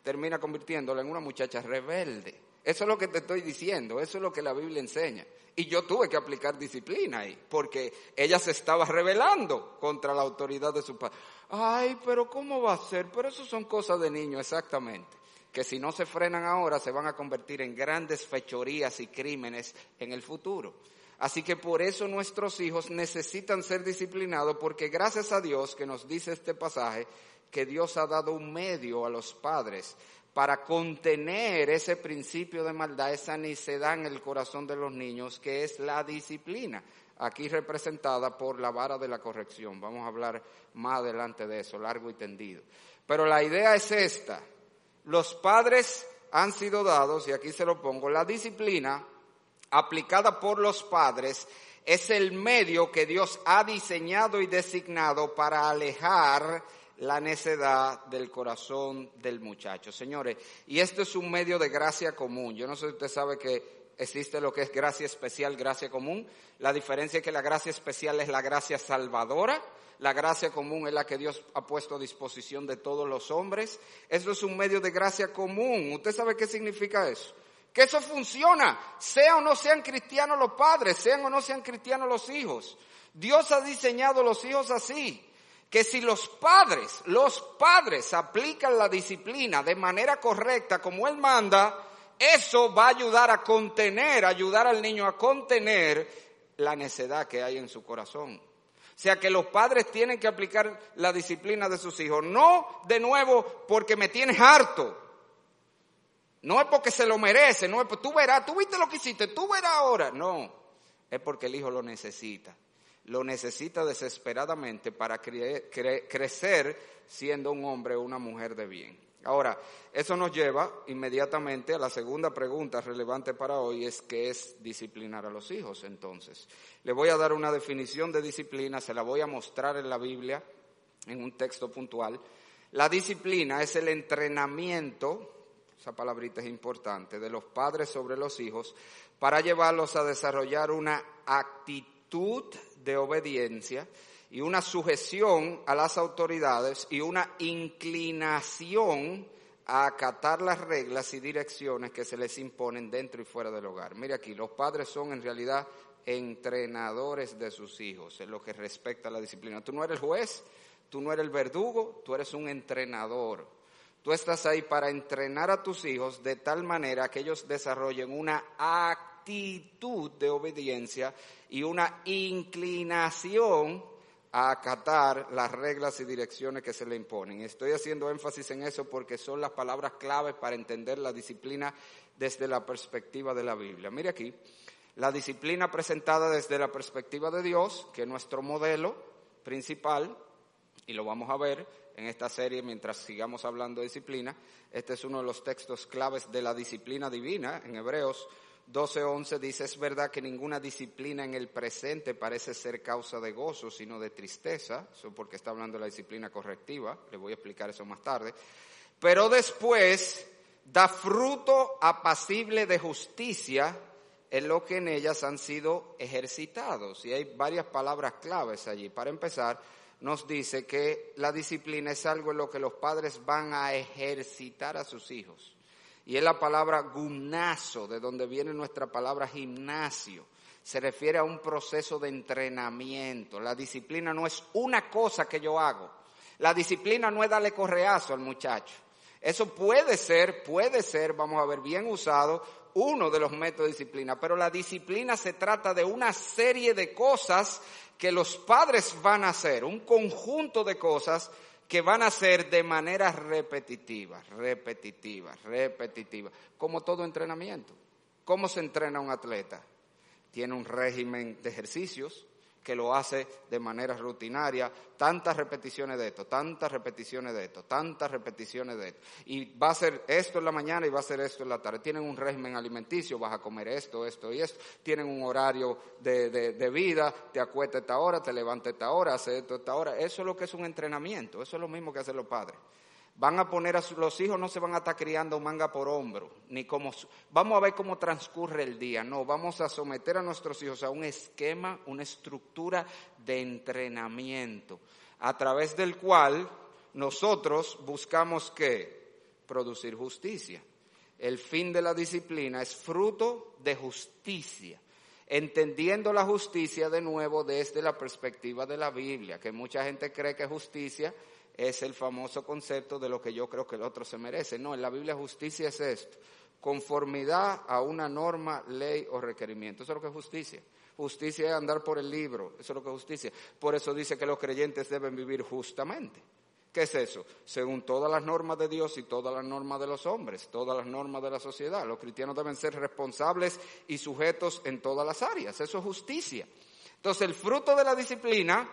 termina convirtiéndola en una muchacha rebelde. Eso es lo que te estoy diciendo, eso es lo que la Biblia enseña. Y yo tuve que aplicar disciplina ahí, porque ella se estaba rebelando contra la autoridad de su padre. Ay, pero ¿cómo va a ser? Pero eso son cosas de niño, exactamente. Que si no se frenan ahora, se van a convertir en grandes fechorías y crímenes en el futuro. Así que por eso nuestros hijos necesitan ser disciplinados, porque gracias a Dios que nos dice este pasaje, que Dios ha dado un medio a los padres para contener ese principio de maldad, esa necedad en el corazón de los niños, que es la disciplina, aquí representada por la vara de la corrección. Vamos a hablar más adelante de eso, largo y tendido. Pero la idea es esta. Los padres han sido dados, y aquí se lo pongo, la disciplina aplicada por los padres es el medio que Dios ha diseñado y designado para alejar la necedad del corazón del muchacho. Señores, y esto es un medio de gracia común. Yo no sé si usted sabe que existe lo que es gracia especial, gracia común. La diferencia es que la gracia especial es la gracia salvadora. La gracia común es la que Dios ha puesto a disposición de todos los hombres. Eso es un medio de gracia común. ¿Usted sabe qué significa eso? Que eso funciona, sea o no sean cristianos los padres, sean o no sean cristianos los hijos. Dios ha diseñado los hijos así que si los padres, los padres aplican la disciplina de manera correcta como Él manda, eso va a ayudar a contener, ayudar al niño a contener la necedad que hay en su corazón. O sea que los padres tienen que aplicar la disciplina de sus hijos, no de nuevo porque me tienes harto, no es porque se lo merece, no es porque tú verás, tú viste lo que hiciste, tú verás ahora, no, es porque el hijo lo necesita lo necesita desesperadamente para crecer siendo un hombre o una mujer de bien. Ahora, eso nos lleva inmediatamente a la segunda pregunta relevante para hoy, es qué es disciplinar a los hijos. Entonces, le voy a dar una definición de disciplina, se la voy a mostrar en la Biblia, en un texto puntual. La disciplina es el entrenamiento, esa palabrita es importante, de los padres sobre los hijos para llevarlos a desarrollar una actitud de obediencia y una sujeción a las autoridades y una inclinación a acatar las reglas y direcciones que se les imponen dentro y fuera del hogar. Mire aquí, los padres son en realidad entrenadores de sus hijos en lo que respecta a la disciplina. Tú no eres juez, Tú no eres el verdugo, tú eres un entrenador. Tú estás ahí para entrenar a tus hijos de tal manera que ellos desarrollen una actitud de obediencia y una inclinación a acatar las reglas y direcciones que se le imponen. Estoy haciendo énfasis en eso porque son las palabras claves para entender la disciplina desde la perspectiva de la Biblia. Mire aquí, la disciplina presentada desde la perspectiva de Dios, que es nuestro modelo principal, y lo vamos a ver en esta serie mientras sigamos hablando de disciplina. Este es uno de los textos claves de la disciplina divina en Hebreos 12:11 dice, es verdad que ninguna disciplina en el presente parece ser causa de gozo, sino de tristeza, eso porque está hablando de la disciplina correctiva, le voy a explicar eso más tarde, pero después da fruto apacible de justicia en lo que en ellas han sido ejercitados. Y hay varias palabras claves allí. Para empezar, nos dice que la disciplina es algo en lo que los padres van a ejercitar a sus hijos. Y es la palabra gumnazo, de donde viene nuestra palabra gimnasio. Se refiere a un proceso de entrenamiento. La disciplina no es una cosa que yo hago. La disciplina no es darle correazo al muchacho. Eso puede ser, puede ser, vamos a ver, bien usado, uno de los métodos de disciplina, pero la disciplina se trata de una serie de cosas que los padres van a hacer, un conjunto de cosas que van a hacer de manera repetitiva, repetitiva, repetitiva, como todo entrenamiento. ¿Cómo se entrena un atleta? Tiene un régimen de ejercicios, que lo hace de manera rutinaria, tantas repeticiones de esto, tantas repeticiones de esto, tantas repeticiones de esto. Y va a ser esto en la mañana y va a ser esto en la tarde. Tienen un régimen alimenticio, vas a comer esto, esto y esto. Tienen un horario de, de, vida, te acuestas esta hora, te levantas esta hora, haces esto esta hora. Eso es lo que es un entrenamiento, eso es lo mismo que hacen los padres. Van a poner a los hijos, no se van a estar criando manga por hombro, ni como, vamos a ver cómo transcurre el día, no, vamos a someter a nuestros hijos a un esquema, una estructura de entrenamiento, a través del cual nosotros buscamos que producir justicia. El fin de la disciplina es fruto de justicia entendiendo la justicia de nuevo desde la perspectiva de la Biblia, que mucha gente cree que justicia es el famoso concepto de lo que yo creo que el otro se merece. No, en la Biblia justicia es esto, conformidad a una norma, ley o requerimiento. Eso es lo que es justicia. Justicia es andar por el libro, eso es lo que es justicia. Por eso dice que los creyentes deben vivir justamente. ¿Qué es eso? Según todas las normas de Dios y todas las normas de los hombres, todas las normas de la sociedad. Los cristianos deben ser responsables y sujetos en todas las áreas. Eso es justicia. Entonces, el fruto de la disciplina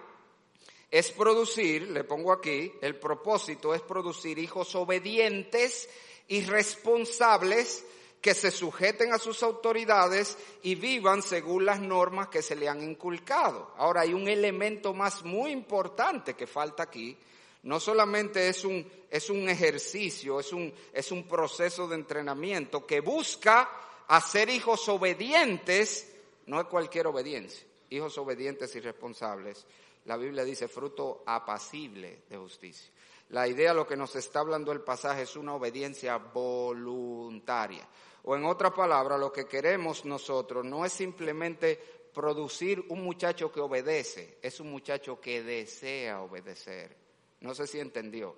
es producir, le pongo aquí, el propósito es producir hijos obedientes y responsables que se sujeten a sus autoridades y vivan según las normas que se le han inculcado. Ahora hay un elemento más muy importante que falta aquí. No solamente es un, es un ejercicio, es un, es un proceso de entrenamiento que busca hacer hijos obedientes, no es cualquier obediencia, hijos obedientes y responsables, la Biblia dice fruto apacible de justicia. La idea, lo que nos está hablando el pasaje, es una obediencia voluntaria. O en otra palabra, lo que queremos nosotros no es simplemente producir un muchacho que obedece, es un muchacho que desea obedecer. No sé si entendió.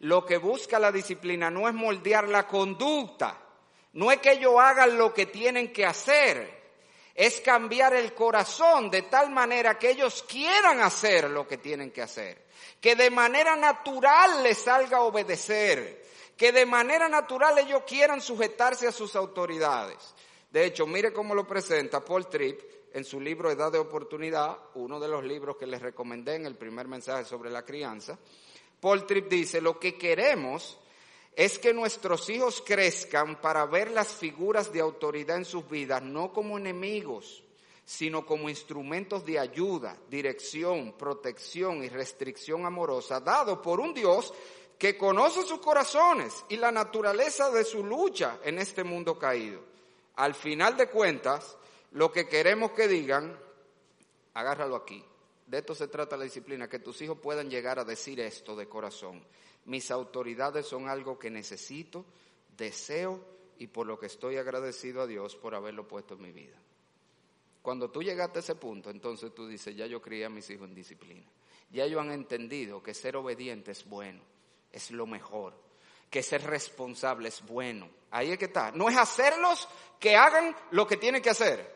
Lo que busca la disciplina no es moldear la conducta, no es que ellos hagan lo que tienen que hacer, es cambiar el corazón de tal manera que ellos quieran hacer lo que tienen que hacer, que de manera natural les salga obedecer, que de manera natural ellos quieran sujetarse a sus autoridades. De hecho, mire cómo lo presenta Paul Tripp en su libro Edad de Oportunidad, uno de los libros que les recomendé en el primer mensaje sobre la crianza. Paul Tripp dice, lo que queremos es que nuestros hijos crezcan para ver las figuras de autoridad en sus vidas no como enemigos, sino como instrumentos de ayuda, dirección, protección y restricción amorosa, dado por un Dios que conoce sus corazones y la naturaleza de su lucha en este mundo caído. Al final de cuentas, lo que queremos que digan, agárralo aquí. De esto se trata la disciplina, que tus hijos puedan llegar a decir esto de corazón. Mis autoridades son algo que necesito, deseo y por lo que estoy agradecido a Dios por haberlo puesto en mi vida. Cuando tú llegaste a ese punto, entonces tú dices, ya yo crié a mis hijos en disciplina. Ya ellos han entendido que ser obediente es bueno, es lo mejor, que ser responsable es bueno. Ahí es que está. No es hacerlos que hagan lo que tienen que hacer.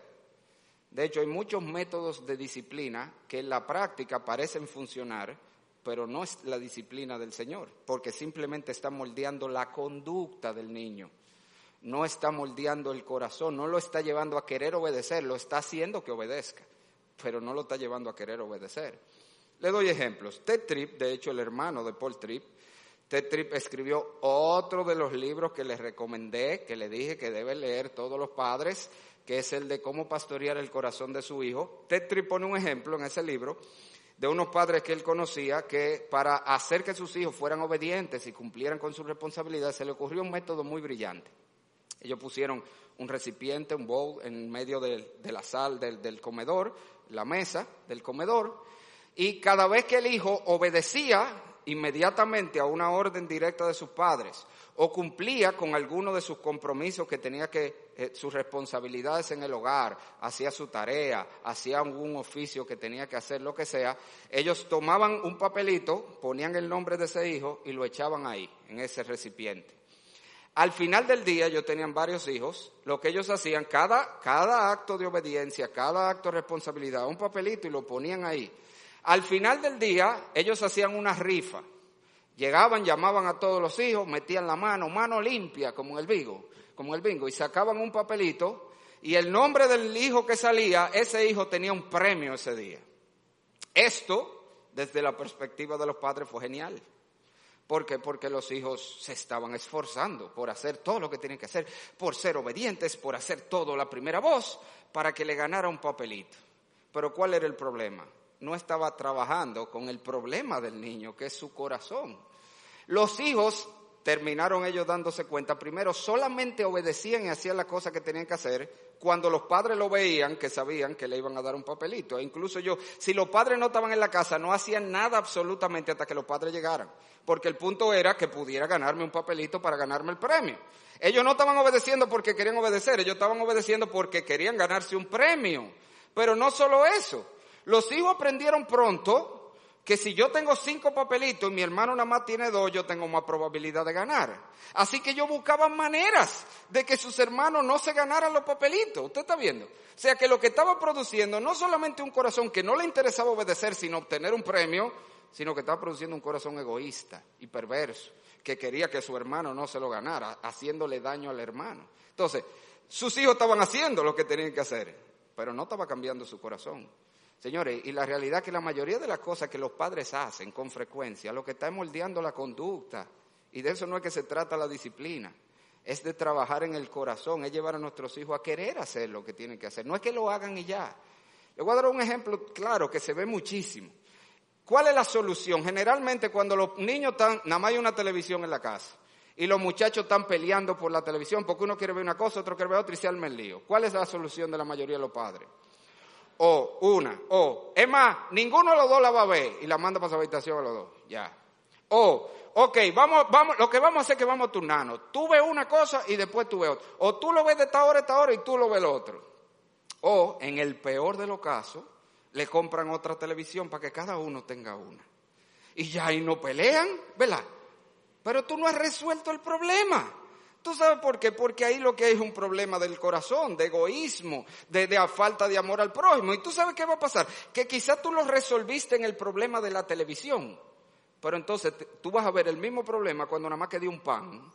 De hecho, hay muchos métodos de disciplina que en la práctica parecen funcionar, pero no es la disciplina del Señor, porque simplemente está moldeando la conducta del niño no está moldeando el corazón, no lo está llevando a querer obedecer, lo está haciendo que obedezca, pero no lo está llevando a querer obedecer. Le doy ejemplos. Ted Tripp, de hecho el hermano de Paul Tripp, Ted Tripp escribió otro de los libros que les recomendé, que le dije que deben leer todos los padres, que es el de cómo pastorear el corazón de su hijo. Ted Tripp pone un ejemplo en ese libro de unos padres que él conocía que para hacer que sus hijos fueran obedientes y cumplieran con su responsabilidad se le ocurrió un método muy brillante. Ellos pusieron un recipiente, un bowl en medio de, la sal del, comedor, la mesa del comedor, y cada vez que el hijo obedecía inmediatamente a una orden directa de sus padres o cumplía con alguno de sus compromisos que tenía que, eh, sus responsabilidades en el hogar, hacía su tarea, hacía algún oficio que tenía que hacer, lo que sea, ellos tomaban un papelito, ponían el nombre de ese hijo y lo echaban ahí, en ese recipiente. Al final del día, yo tenían varios hijos, lo que ellos hacían, cada, cada acto de obediencia, cada acto de responsabilidad, un papelito y lo ponían ahí. Al final del día, ellos hacían una rifa. Llegaban, llamaban a todos los hijos, metían la mano, mano limpia, como en el bingo, como el bingo, y sacaban un papelito, y el nombre del hijo que salía, ese hijo tenía un premio ese día. Esto, desde la perspectiva de los padres, fue genial. ¿Por qué? Porque los hijos se estaban esforzando por hacer todo lo que tienen que hacer, por ser obedientes, por hacer todo la primera voz, para que le ganara un papelito. Pero ¿cuál era el problema? No estaba trabajando con el problema del niño, que es su corazón. Los hijos terminaron ellos dándose cuenta, primero solamente obedecían y hacían las cosas que tenían que hacer cuando los padres lo veían, que sabían que le iban a dar un papelito. E incluso yo, si los padres no estaban en la casa, no hacían nada absolutamente hasta que los padres llegaran, porque el punto era que pudiera ganarme un papelito para ganarme el premio. Ellos no estaban obedeciendo porque querían obedecer, ellos estaban obedeciendo porque querían ganarse un premio. Pero no solo eso, los hijos aprendieron pronto que si yo tengo cinco papelitos y mi hermano nada más tiene dos, yo tengo más probabilidad de ganar. Así que yo buscaba maneras de que sus hermanos no se ganaran los papelitos. ¿Usted está viendo? O sea que lo que estaba produciendo no solamente un corazón que no le interesaba obedecer, sino obtener un premio, sino que estaba produciendo un corazón egoísta y perverso, que quería que su hermano no se lo ganara, haciéndole daño al hermano. Entonces, sus hijos estaban haciendo lo que tenían que hacer, pero no estaba cambiando su corazón. Señores, y la realidad es que la mayoría de las cosas que los padres hacen con frecuencia, lo que está moldeando la conducta, y de eso no es que se trata la disciplina, es de trabajar en el corazón, es llevar a nuestros hijos a querer hacer lo que tienen que hacer, no es que lo hagan y ya. Les voy a dar un ejemplo claro que se ve muchísimo. ¿Cuál es la solución? Generalmente cuando los niños están, nada más hay una televisión en la casa, y los muchachos están peleando por la televisión porque uno quiere ver una cosa, otro quiere ver otra y se arma el lío. ¿Cuál es la solución de la mayoría de los padres? O una, o, es más, ninguno de los dos la va a ver y la manda para su habitación a los dos, ya. O, ok, vamos, vamos, lo que vamos a hacer es que vamos a turnarnos. Tú ves una cosa y después tú ves otra. O tú lo ves de esta hora esta hora y tú lo ves el otro. O, en el peor de los casos, le compran otra televisión para que cada uno tenga una. Y ya ahí no pelean, ¿verdad? Pero tú no has resuelto el problema. ¿Tú sabes por qué? Porque ahí lo que hay es un problema del corazón, de egoísmo, de, falta de amor al prójimo. ¿Y tú sabes qué va a pasar? Que quizás tú lo resolviste en el problema de la televisión, pero entonces tú vas a ver el mismo problema cuando nada más quede un pan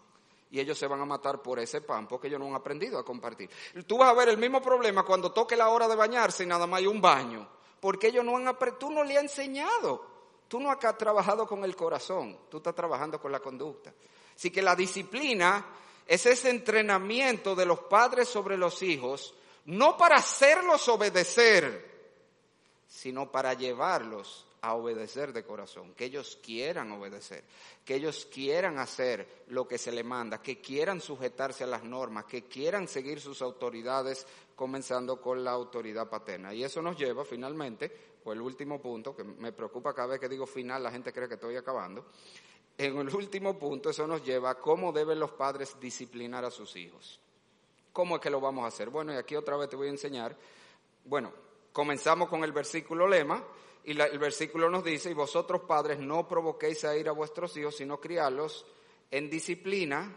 y ellos se van a matar por ese pan porque ellos no han aprendido a compartir. Tú vas a ver el mismo problema cuando toque la hora de bañarse y nada más hay un baño, porque ellos no han aprendido, tú no le has enseñado. Tú no has trabajado con el corazón, tú estás trabajando con la conducta. Así que la disciplina es ese entrenamiento de los padres sobre los hijos, no para hacerlos obedecer, sino para llevarlos a obedecer de corazón, que ellos quieran obedecer, que ellos quieran hacer lo que se les manda, que quieran sujetarse a las normas, que quieran seguir sus autoridades, comenzando con la autoridad paterna. Y eso nos lleva finalmente, o el último punto, que me preocupa cada vez que digo final, la gente cree que estoy acabando, en el último punto, eso nos lleva a cómo deben los padres disciplinar a sus hijos. ¿Cómo es que lo vamos a hacer? Bueno, y aquí otra vez te voy a enseñar Bueno, comenzamos con el versículo lema y el versículo nos dice, y vosotros padres no provoquéis a ir a vuestros hijos, sino criarlos en disciplina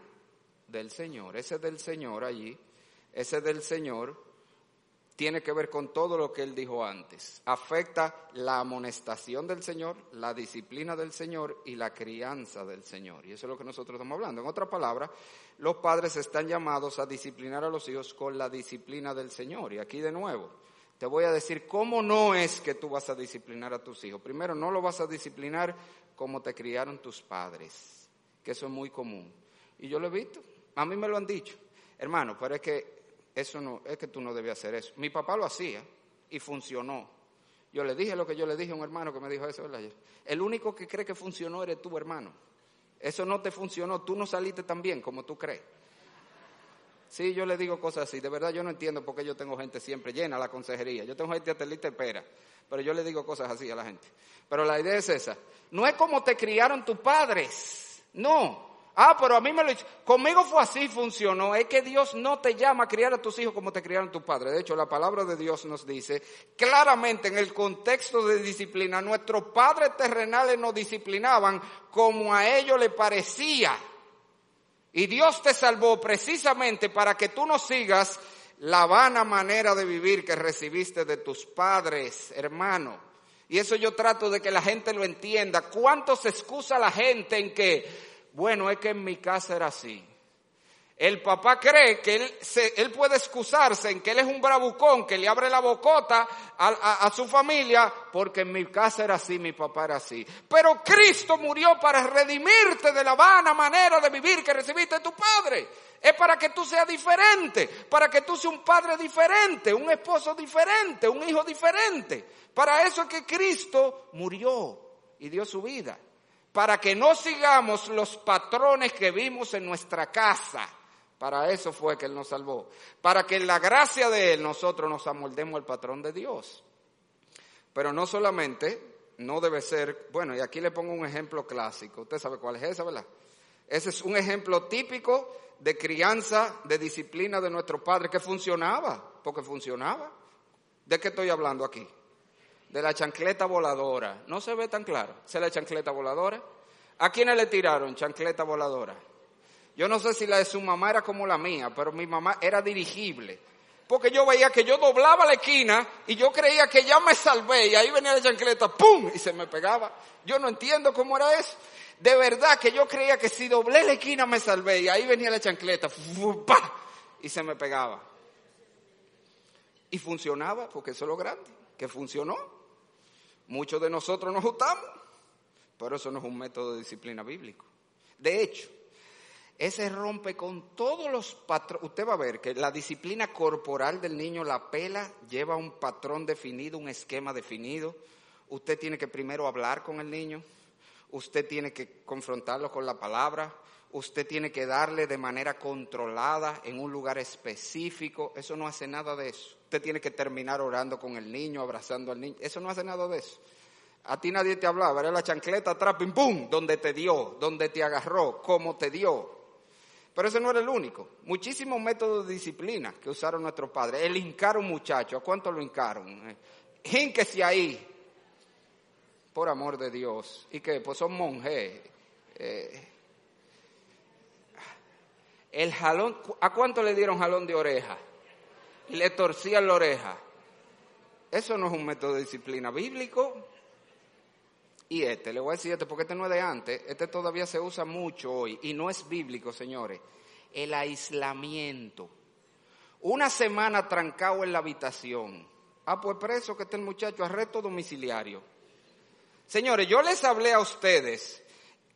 del Señor. Ese del Señor allí, ese del Señor tiene que ver con todo lo que él dijo antes. Afecta la amonestación del Señor, la disciplina del Señor y la crianza del Señor. Y eso es lo que nosotros estamos hablando. En otras palabras, los padres están llamados a disciplinar a los hijos con la disciplina del Señor. Y aquí de nuevo, te voy a decir cómo no es que tú vas a disciplinar a tus hijos. Primero, no lo vas a disciplinar como te criaron tus padres, que eso es muy común. Y yo lo he visto, a mí me lo han dicho. Hermano, pero es que eso no, es que tú no debías hacer eso. Mi papá lo hacía y funcionó. Yo le dije lo que yo le dije a un hermano que me dijo eso. El único que cree que funcionó eres tú, hermano. Eso no te funcionó, tú no saliste tan bien como tú crees. Sí, yo le digo cosas así. De verdad yo no entiendo por qué yo tengo gente siempre llena la consejería. Yo tengo gente hasta lista espera. Pero yo le digo cosas así a la gente. Pero la idea es esa. No es como te criaron tus padres. No. Ah, pero a mí me lo Conmigo fue así, funcionó. Es que Dios no te llama a criar a tus hijos como te criaron tus padres. De hecho, la palabra de Dios nos dice claramente en el contexto de disciplina, nuestros padres terrenales nos disciplinaban como a ellos les parecía. Y Dios te salvó precisamente para que tú no sigas la vana manera de vivir que recibiste de tus padres, hermano. Y eso yo trato de que la gente lo entienda. ¿Cuánto se excusa la gente en que bueno, es que en mi casa era así. El papá cree que él, él puede excusarse en que él es un bravucón, que le abre la bocota a, a, su familia, porque en mi casa era así, mi papá era así. Pero Cristo murió para redimirte de la vana manera de vivir que recibiste de tu padre. Es para que tú seas diferente, para que tú seas un padre diferente, un esposo diferente, un hijo diferente. Para eso es que Cristo murió y dio su vida para que no sigamos los patrones que vimos en nuestra casa. Para eso fue que Él nos salvó. Para que en la gracia de Él nosotros nos amoldemos al patrón de Dios. Pero no solamente, no debe ser, bueno, y aquí le pongo un ejemplo clásico. Usted sabe cuál es ese, ¿verdad? Ese es un ejemplo típico de crianza, de disciplina de nuestro padre que funcionaba, porque funcionaba. ¿De qué estoy hablando aquí? De la chancleta voladora. No se ve tan claro. ¿Se la chancleta voladora? ¿A quiénes le tiraron chancleta voladora? Yo no sé si la de su mamá era como la mía, pero mi mamá era dirigible. Porque yo veía que yo doblaba la esquina y yo creía que ya me salvé y ahí venía la chancleta, ¡pum! y se me pegaba. Yo no entiendo cómo era eso. De verdad que yo creía que si doblé la esquina me salvé y ahí venía la chancleta, ¡pum! y se me pegaba. Y funcionaba, porque eso es lo grande, que funcionó. Muchos de nosotros nos gustamos, pero eso no es un método de disciplina bíblico. De hecho, ese rompe con todos los patrones. Usted va a ver que la disciplina corporal del niño, la pela, lleva un patrón definido, un esquema definido. Usted tiene que primero hablar con el niño, usted tiene que confrontarlo con la palabra, usted tiene que darle de manera controlada en un lugar específico. Eso no hace nada de eso. Usted tiene que terminar orando con el niño, abrazando al niño. Eso no hace nada de eso. A ti nadie te hablaba, era la chancleta atrás, pim, pum, donde te dio, donde te agarró, cómo te dio. Pero ese no era el único. Muchísimos métodos de disciplina que usaron nuestros padres. El hincar un muchacho, ¿a cuánto lo hincaron? Hínquese ahí, por amor de Dios. ¿Y qué? Pues son monjes. Eh, el jalón, ¿a cuánto le dieron jalón de oreja? le torcían la oreja. Eso no es un método de disciplina bíblico. Y este, le voy a decir este porque este no es de antes, este todavía se usa mucho hoy y no es bíblico, señores. El aislamiento. Una semana trancado en la habitación. Ah, pues preso que está el muchacho, arresto domiciliario. Señores, yo les hablé a ustedes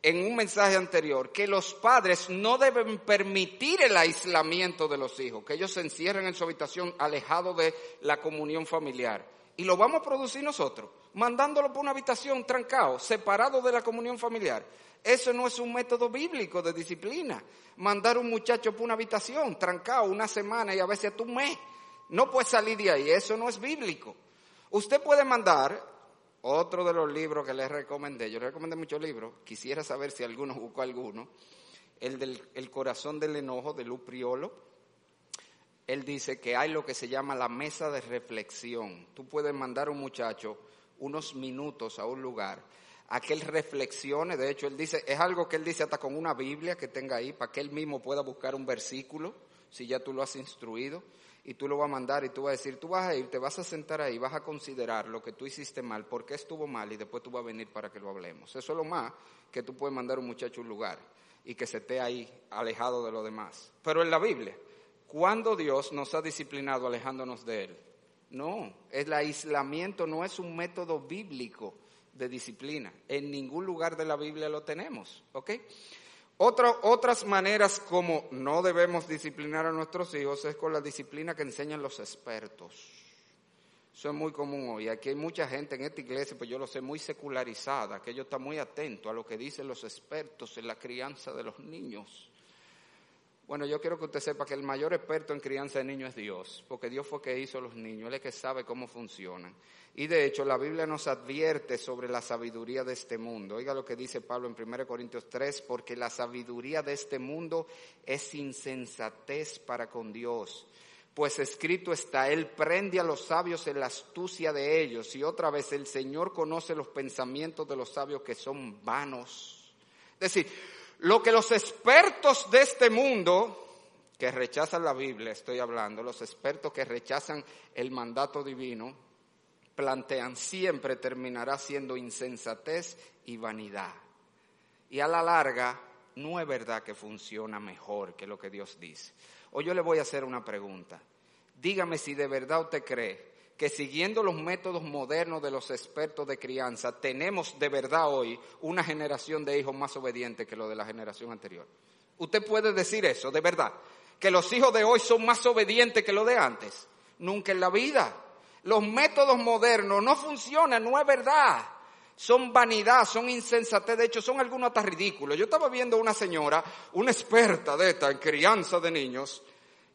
en un mensaje anterior que los padres no deben permitir el aislamiento de los hijos, que ellos se encierren en su habitación alejados de la comunión familiar. Y lo vamos a producir nosotros, mandándolo por una habitación trancado, separado de la comunión familiar. Eso no es un método bíblico de disciplina. Mandar un muchacho por una habitación trancado una semana y a veces un mes. No puede salir de ahí, eso no es bíblico. Usted puede mandar otro de los libros que les recomendé, yo les recomendé muchos libros, quisiera saber si alguno buscó alguno, el del el corazón del enojo de Lu Priolo. él dice que hay lo que se llama la mesa de reflexión. Tú puedes mandar a un muchacho unos minutos a un lugar a que él reflexione. De hecho, él dice, es algo que él dice hasta con una Biblia que tenga ahí, para que él mismo pueda buscar un versículo, si ya tú lo has instruido, y tú lo vas a mandar y tú vas a decir, tú vas a ir, te vas a sentar ahí, vas a considerar lo que tú hiciste mal, por qué estuvo mal, y después tú vas a venir para que lo hablemos. Eso es lo más que tú puedes mandar a un muchacho a un lugar y que se esté ahí alejado de lo demás. Pero en la Biblia, ¿cuándo Dios nos ha disciplinado alejándonos de Él? No, el aislamiento no es un método bíblico de disciplina. En ningún lugar de la Biblia lo tenemos, ¿ok? Otras maneras como no debemos disciplinar a nuestros hijos es con la disciplina que enseñan los expertos. Eso es muy común hoy. Aquí hay mucha gente en esta iglesia, pues yo lo sé, muy secularizada, que ellos están muy atentos a lo que dicen los expertos en la crianza de los niños. Bueno, yo quiero que usted sepa que el mayor experto en crianza de niños es Dios, porque Dios fue que hizo los niños, Él es que sabe cómo funcionan. Y de hecho, la Biblia nos advierte sobre la sabiduría de este mundo. Oiga lo que dice Pablo en 1 Corintios 3, porque la sabiduría de este mundo es insensatez para con Dios. Pues escrito está, Él prende a los sabios en la astucia de ellos. Y otra vez, el Señor conoce los pensamientos de los sabios que son vanos. Es decir, lo que los expertos de este mundo, que rechazan la Biblia, estoy hablando, los expertos que rechazan el mandato divino, plantean siempre terminará siendo insensatez y vanidad. Y a la larga, no es verdad que funciona mejor que lo que Dios dice. O yo le voy a hacer una pregunta. Dígame si de verdad usted cree que siguiendo los métodos modernos de los expertos de crianza, tenemos de verdad hoy una generación de hijos más obedientes que lo de la generación anterior. Usted puede decir eso, de verdad, que los hijos de hoy son más obedientes que los de antes. Nunca en la vida. Los métodos modernos no funcionan, no es verdad. Son vanidad, son insensatez, de hecho son algunos hasta ridículos. Yo estaba viendo una señora, una experta de esta en crianza de niños,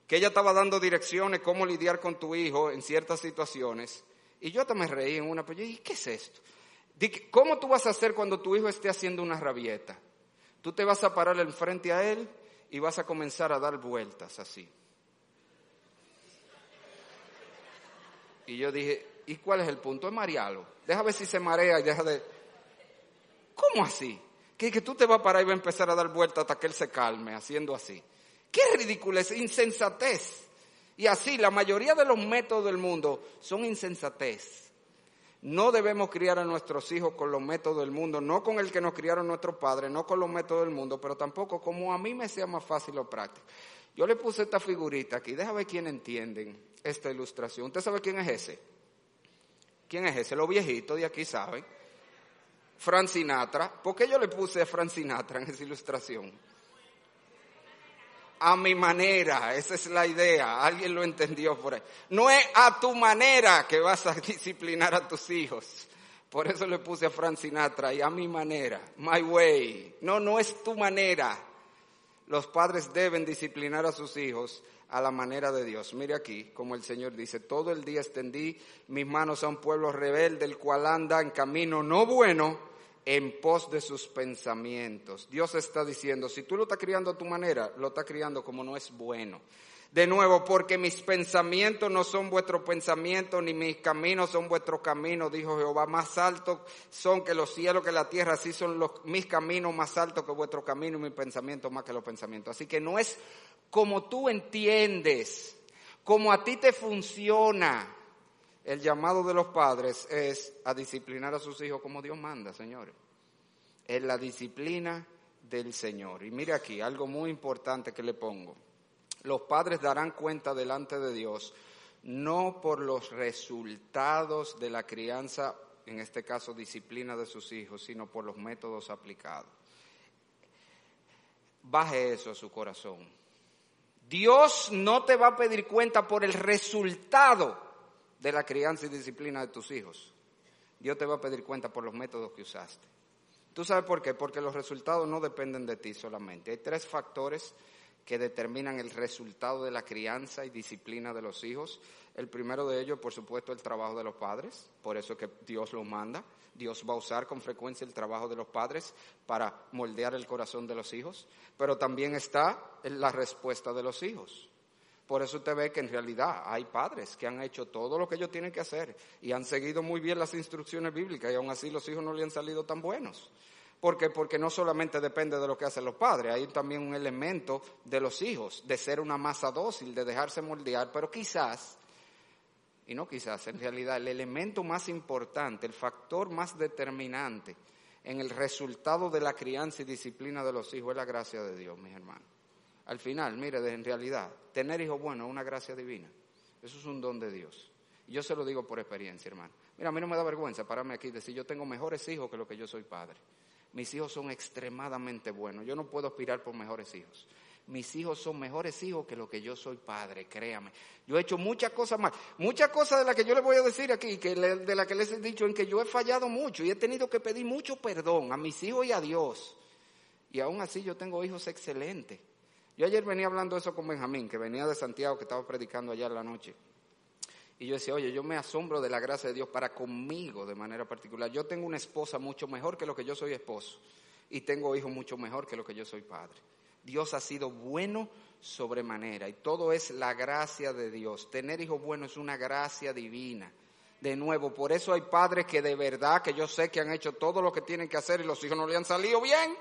que ella estaba dando direcciones cómo lidiar con tu hijo en ciertas situaciones. Y yo hasta reí en una, pero yo dije, ¿qué es esto? ¿Cómo tú vas a hacer cuando tu hijo esté haciendo una rabieta? Tú te vas a parar enfrente a él y vas a comenzar a dar vueltas así. Y yo dije, ¿y cuál es el punto? Es marearlo. Deja ver si se marea y deja de... ¿Cómo así? Que, que tú te vas a parar y vas a empezar a dar vueltas hasta que él se calme, haciendo así. Qué es insensatez. Y así, la mayoría de los métodos del mundo son insensatez. No debemos criar a nuestros hijos con los métodos del mundo, no con el que nos criaron nuestros padres, no con los métodos del mundo, pero tampoco como a mí me sea más fácil o práctico. Yo le puse esta figurita aquí, déjame ver quién entienden esta ilustración. ¿Usted sabe quién es ese? ¿Quién es ese? Los viejitos de aquí saben. Fran Sinatra. ¿Por qué yo le puse a Fran Sinatra en esa ilustración? a mi manera, esa es la idea, alguien lo entendió por ahí. No es a tu manera que vas a disciplinar a tus hijos. Por eso le puse a Frank Sinatra y a mi manera, my way. No, no es tu manera. Los padres deben disciplinar a sus hijos a la manera de Dios. Mire aquí, como el Señor dice, todo el día extendí mis manos a un pueblo rebelde, el cual anda en camino no bueno en pos de sus pensamientos. Dios está diciendo, si tú lo estás criando a tu manera, lo estás criando como no es bueno. De nuevo, porque mis pensamientos no son vuestros pensamientos, ni mis caminos son vuestros caminos, dijo Jehová. Más altos son que los cielos, que la tierra, así son los, mis caminos más altos que vuestros caminos, y mis pensamientos más que los pensamientos. Así que no es como tú entiendes, como a ti te funciona, el llamado de los padres es a disciplinar a sus hijos como Dios manda, señores. Es la disciplina del Señor. Y mire aquí, algo muy importante que le pongo. Los padres darán cuenta delante de Dios no por los resultados de la crianza, en este caso disciplina de sus hijos, sino por los métodos aplicados. Baje eso a su corazón. Dios no te va a pedir cuenta por el resultado de la crianza y disciplina de tus hijos. Dios te va a pedir cuenta por los métodos que usaste. ¿Tú sabes por qué? Porque los resultados no dependen de ti solamente. Hay tres factores que determinan el resultado de la crianza y disciplina de los hijos. El primero de ellos, por supuesto, el trabajo de los padres, por eso que Dios lo manda. Dios va a usar con frecuencia el trabajo de los padres para moldear el corazón de los hijos, pero también está la respuesta de los hijos. Por eso usted ve que en realidad hay padres que han hecho todo lo que ellos tienen que hacer y han seguido muy bien las instrucciones bíblicas y aún así los hijos no le han salido tan buenos. ¿Por qué? Porque no solamente depende de lo que hacen los padres, hay también un elemento de los hijos, de ser una masa dócil, de dejarse moldear, pero quizás, y no quizás, en realidad el elemento más importante, el factor más determinante en el resultado de la crianza y disciplina de los hijos es la gracia de Dios, mis hermanos. Al final, mire, en realidad, tener hijos buenos es una gracia divina. Eso es un don de Dios. Yo se lo digo por experiencia, hermano. Mira, a mí no me da vergüenza pararme aquí y decir, yo tengo mejores hijos que lo que yo soy padre. Mis hijos son extremadamente buenos. Yo no puedo aspirar por mejores hijos. Mis hijos son mejores hijos que lo que yo soy padre, créame. Yo he hecho muchas cosas mal. Muchas cosas de las que yo les voy a decir aquí, que de las que les he dicho, en que yo he fallado mucho y he tenido que pedir mucho perdón a mis hijos y a Dios. Y aún así yo tengo hijos excelentes. Yo ayer venía hablando eso con Benjamín, que venía de Santiago, que estaba predicando allá en la noche. Y yo decía, oye, yo me asombro de la gracia de Dios para conmigo de manera particular. Yo tengo una esposa mucho mejor que lo que yo soy esposo. Y tengo hijos mucho mejor que lo que yo soy padre. Dios ha sido bueno sobremanera. Y todo es la gracia de Dios. Tener hijos buenos es una gracia divina. De nuevo, por eso hay padres que de verdad, que yo sé que han hecho todo lo que tienen que hacer y los hijos no le han salido bien.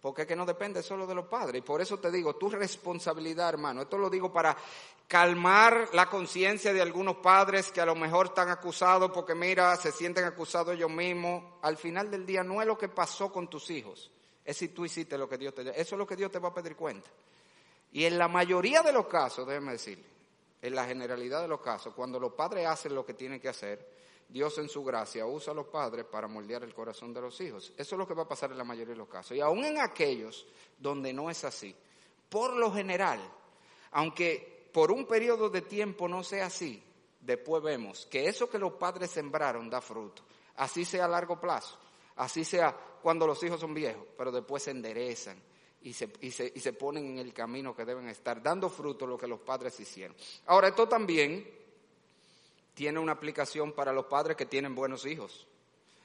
Porque es que no depende solo de los padres. Y por eso te digo, tu responsabilidad, hermano, esto lo digo para calmar la conciencia de algunos padres que a lo mejor están acusados porque mira, se sienten acusados ellos mismos. Al final del día no es lo que pasó con tus hijos, es si tú hiciste lo que Dios te dio. Eso es lo que Dios te va a pedir cuenta. Y en la mayoría de los casos, déjeme decirle, en la generalidad de los casos, cuando los padres hacen lo que tienen que hacer, Dios en su gracia usa a los padres para moldear el corazón de los hijos. Eso es lo que va a pasar en la mayoría de los casos. Y aún en aquellos donde no es así, por lo general, aunque por un periodo de tiempo no sea así, después vemos que eso que los padres sembraron da fruto. Así sea a largo plazo, así sea cuando los hijos son viejos, pero después se enderezan y se, y se, y se ponen en el camino que deben estar, dando fruto lo que los padres hicieron. Ahora, esto también tiene una aplicación para los padres que tienen buenos hijos.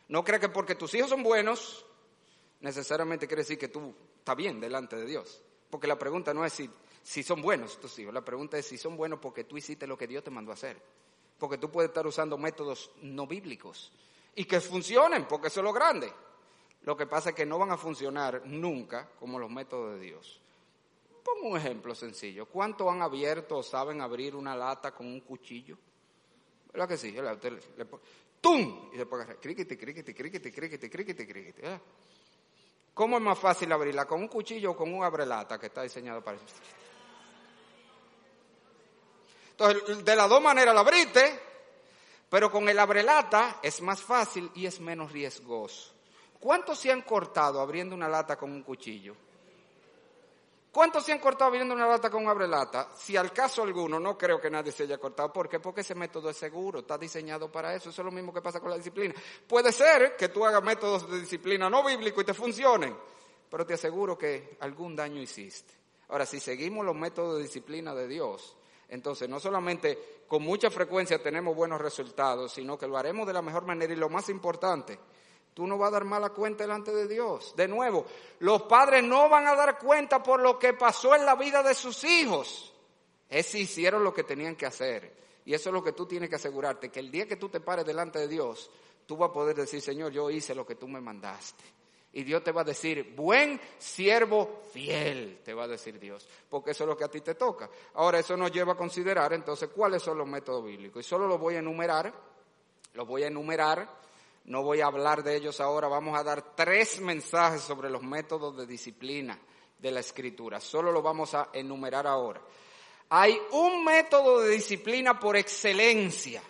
No cree que porque tus hijos son buenos, necesariamente quiere decir que tú estás bien delante de Dios. Porque la pregunta no es si, si son buenos tus hijos, la pregunta es si son buenos porque tú hiciste lo que Dios te mandó a hacer. Porque tú puedes estar usando métodos no bíblicos y que funcionen, porque eso es lo grande. Lo que pasa es que no van a funcionar nunca como los métodos de Dios. Pongo un ejemplo sencillo. ¿Cuánto han abierto o saben abrir una lata con un cuchillo? ¿Verdad que sí? Usted le, ¡Tum! Y se puede agarrar. Criquiti, criquiti. ¿Cómo es más fácil abrirla? ¿Con un cuchillo o con un abrelata que está diseñado para eso? Entonces, de las dos maneras la abriste, pero con el abrelata es más fácil y es menos riesgoso. ¿Cuántos se han cortado abriendo una lata con un cuchillo? ¿Cuántos se han cortado abriendo una lata con un abrelata? Si al caso alguno, no creo que nadie se haya cortado. ¿Por qué? Porque ese método es seguro, está diseñado para eso. Eso es lo mismo que pasa con la disciplina. Puede ser que tú hagas métodos de disciplina no bíblicos y te funcionen, pero te aseguro que algún daño hiciste. Ahora, si seguimos los métodos de disciplina de Dios, entonces no solamente con mucha frecuencia tenemos buenos resultados, sino que lo haremos de la mejor manera y lo más importante, Tú no vas a dar mala cuenta delante de Dios. De nuevo, los padres no van a dar cuenta por lo que pasó en la vida de sus hijos. Es si hicieron lo que tenían que hacer. Y eso es lo que tú tienes que asegurarte, que el día que tú te pares delante de Dios, tú vas a poder decir, Señor, yo hice lo que tú me mandaste. Y Dios te va a decir, buen siervo fiel, te va a decir Dios, porque eso es lo que a ti te toca. Ahora, eso nos lleva a considerar entonces cuáles son los métodos bíblicos. Y solo los voy a enumerar, los voy a enumerar no voy a hablar de ellos ahora, vamos a dar tres mensajes sobre los métodos de disciplina de la escritura. Solo lo vamos a enumerar ahora. Hay un método de disciplina por excelencia.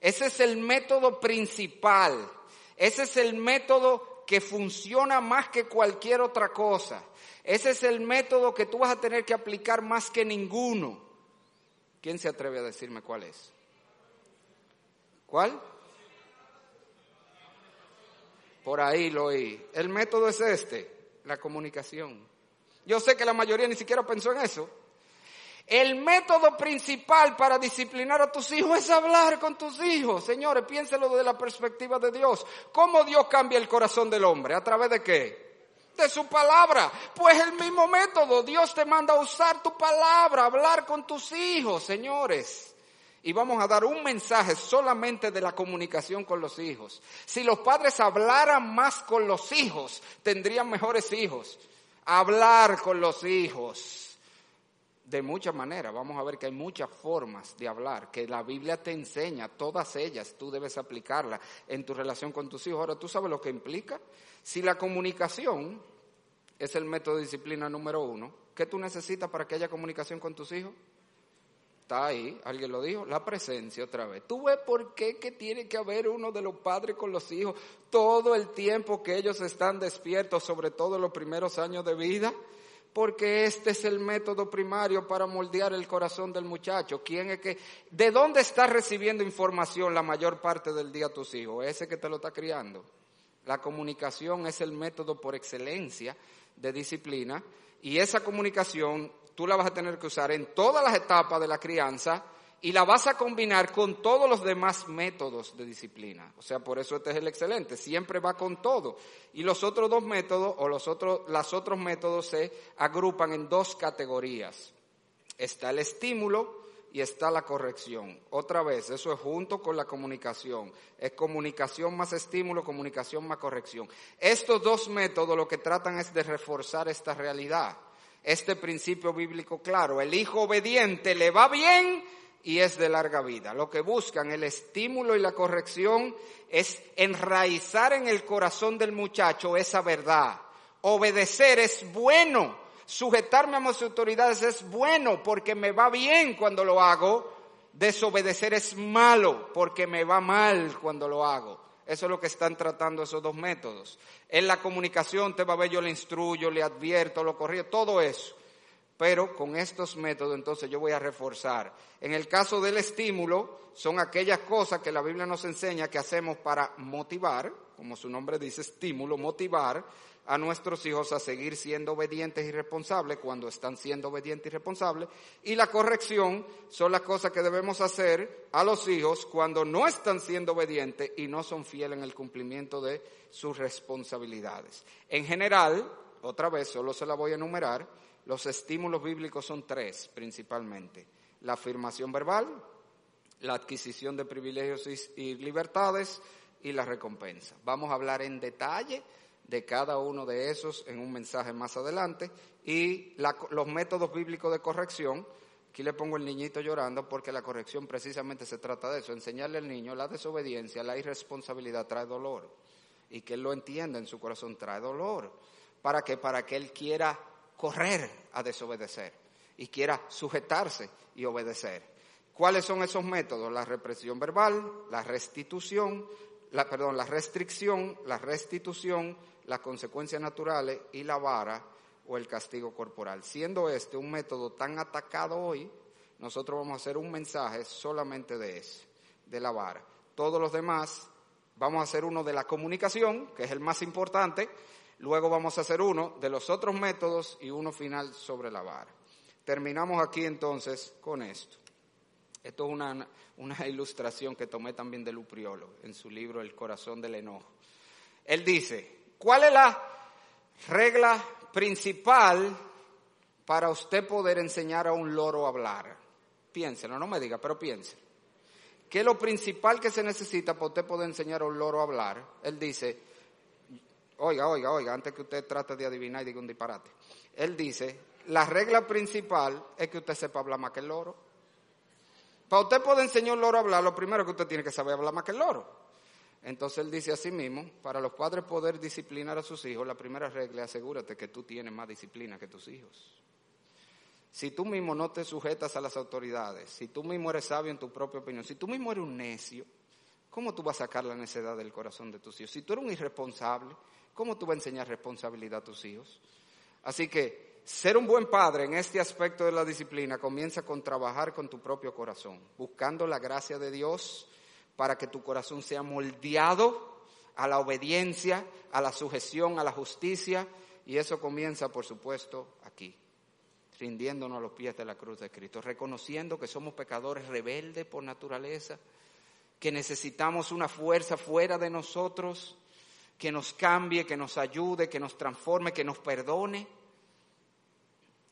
Ese es el método principal. Ese es el método que funciona más que cualquier otra cosa. Ese es el método que tú vas a tener que aplicar más que ninguno. ¿Quién se atreve a decirme cuál es? ¿Cuál? Por ahí lo oí. El método es este, la comunicación. Yo sé que la mayoría ni siquiera pensó en eso. El método principal para disciplinar a tus hijos es hablar con tus hijos. Señores, piénselo desde la perspectiva de Dios. ¿Cómo Dios cambia el corazón del hombre? ¿A través de qué? de su palabra. Pues el mismo método, Dios te manda a usar tu palabra, hablar con tus hijos, señores. Y vamos a dar un mensaje solamente de la comunicación con los hijos. Si los padres hablaran más con los hijos, tendrían mejores hijos. Hablar con los hijos. De muchas maneras, vamos a ver que hay muchas formas de hablar, que la Biblia te enseña, todas ellas, tú debes aplicarlas en tu relación con tus hijos. Ahora, ¿tú sabes lo que implica? Si la comunicación es el método de disciplina número uno, ¿qué tú necesitas para que haya comunicación con tus hijos? Está ahí, alguien lo dijo, la presencia otra vez. ¿Tú ves por qué que tiene que haber uno de los padres con los hijos todo el tiempo que ellos están despiertos, sobre todo los primeros años de vida? Porque este es el método primario para moldear el corazón del muchacho. ¿Quién es que, de dónde está recibiendo información la mayor parte del día tus hijos? Ese que te lo está criando. La comunicación es el método por excelencia de disciplina y esa comunicación tú la vas a tener que usar en todas las etapas de la crianza y la vas a combinar con todos los demás métodos de disciplina. O sea, por eso este es el excelente, siempre va con todo. Y los otros dos métodos o los otros, los otros métodos se agrupan en dos categorías. Está el estímulo, y está la corrección. Otra vez, eso es junto con la comunicación. Es comunicación más estímulo, comunicación más corrección. Estos dos métodos lo que tratan es de reforzar esta realidad, este principio bíblico claro. El hijo obediente le va bien y es de larga vida. Lo que buscan, el estímulo y la corrección, es enraizar en el corazón del muchacho esa verdad. Obedecer es bueno Sujetarme a mis autoridades es bueno porque me va bien cuando lo hago. Desobedecer es malo porque me va mal cuando lo hago. Eso es lo que están tratando esos dos métodos. En la comunicación te va a ver, yo le instruyo, le advierto, lo corrijo, todo eso. Pero con estos métodos entonces yo voy a reforzar. En el caso del estímulo, son aquellas cosas que la Biblia nos enseña que hacemos para motivar, como su nombre dice, estímulo, motivar a nuestros hijos a seguir siendo obedientes y responsables cuando están siendo obedientes y responsables. Y la corrección son las cosas que debemos hacer a los hijos cuando no están siendo obedientes y no son fieles en el cumplimiento de sus responsabilidades. En general, otra vez, solo se la voy a enumerar, los estímulos bíblicos son tres principalmente. La afirmación verbal, la adquisición de privilegios y libertades y la recompensa. Vamos a hablar en detalle de cada uno de esos en un mensaje más adelante y los métodos bíblicos de corrección. Aquí le pongo el niñito llorando porque la corrección precisamente se trata de eso, enseñarle al niño la desobediencia, la irresponsabilidad trae dolor y que él lo entienda en su corazón trae dolor. ¿Para que Para que él quiera correr a desobedecer y quiera sujetarse y obedecer. ¿Cuáles son esos métodos? La represión verbal, la restitución, la, perdón, la restricción, la restitución, las consecuencias naturales y la vara o el castigo corporal. Siendo este un método tan atacado hoy, nosotros vamos a hacer un mensaje solamente de ese, de la vara. Todos los demás, vamos a hacer uno de la comunicación, que es el más importante, luego vamos a hacer uno de los otros métodos y uno final sobre la vara. Terminamos aquí entonces con esto. Esto es una, una ilustración que tomé también de Lupriolo en su libro El corazón del enojo. Él dice, ¿Cuál es la regla principal para usted poder enseñar a un loro a hablar? Piénselo, no me diga, pero piense. ¿Qué es lo principal que se necesita para usted poder enseñar a un loro a hablar? Él dice, oiga, oiga, oiga, antes que usted trate de adivinar y diga un disparate. Él dice, la regla principal es que usted sepa hablar más que el loro. Para usted poder enseñar a un loro a hablar, lo primero que usted tiene que saber hablar más que el loro. Entonces él dice así mismo, para los padres poder disciplinar a sus hijos, la primera regla es asegúrate que tú tienes más disciplina que tus hijos. Si tú mismo no te sujetas a las autoridades, si tú mismo eres sabio en tu propia opinión, si tú mismo eres un necio, ¿cómo tú vas a sacar la necedad del corazón de tus hijos? Si tú eres un irresponsable, ¿cómo tú vas a enseñar responsabilidad a tus hijos? Así que ser un buen padre en este aspecto de la disciplina comienza con trabajar con tu propio corazón, buscando la gracia de Dios para que tu corazón sea moldeado a la obediencia, a la sujeción, a la justicia. Y eso comienza, por supuesto, aquí, rindiéndonos a los pies de la cruz de Cristo, reconociendo que somos pecadores rebeldes por naturaleza, que necesitamos una fuerza fuera de nosotros, que nos cambie, que nos ayude, que nos transforme, que nos perdone.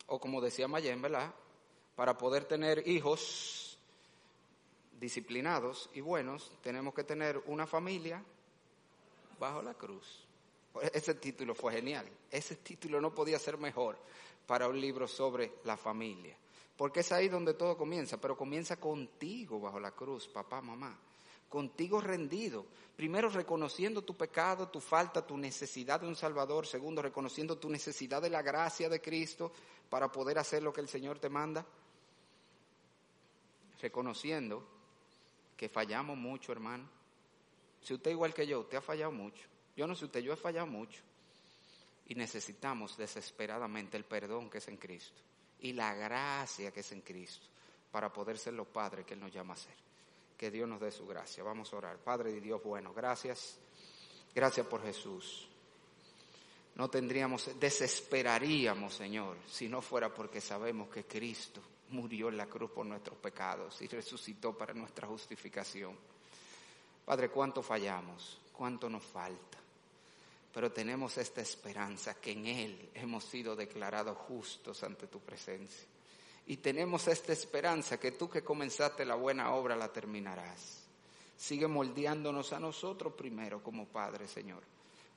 O como decía Mayen, ¿verdad? Para poder tener hijos disciplinados y buenos, tenemos que tener una familia bajo la cruz. Ese título fue genial. Ese título no podía ser mejor para un libro sobre la familia. Porque es ahí donde todo comienza, pero comienza contigo bajo la cruz, papá, mamá. Contigo rendido. Primero reconociendo tu pecado, tu falta, tu necesidad de un Salvador. Segundo, reconociendo tu necesidad de la gracia de Cristo para poder hacer lo que el Señor te manda. Reconociendo que fallamos mucho, hermano. Si usted igual que yo, usted ha fallado mucho. Yo no sé usted, yo he fallado mucho. Y necesitamos desesperadamente el perdón que es en Cristo y la gracia que es en Cristo para poder ser los padres que Él nos llama a ser. Que Dios nos dé su gracia. Vamos a orar. Padre de Dios, bueno, gracias. Gracias por Jesús. No tendríamos, desesperaríamos, Señor, si no fuera porque sabemos que Cristo murió en la cruz por nuestros pecados y resucitó para nuestra justificación. Padre, cuánto fallamos, cuánto nos falta pero tenemos esta esperanza que en Él hemos sido declarados justos ante tu presencia. Y tenemos esta esperanza que tú que comenzaste la buena obra la terminarás. Sigue moldeándonos a nosotros primero como Padre, Señor,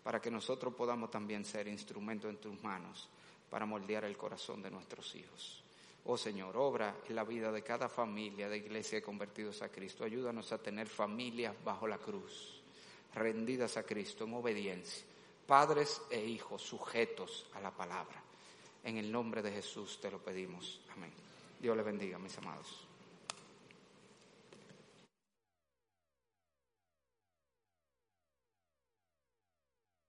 para que nosotros podamos también ser instrumento en tus manos para moldear el corazón de nuestros hijos. Oh Señor, obra en la vida de cada familia de iglesia convertidos a Cristo. Ayúdanos a tener familias bajo la cruz, rendidas a Cristo en obediencia padres e hijos sujetos a la palabra. En el nombre de Jesús te lo pedimos. Amén. Dios le bendiga, mis amados.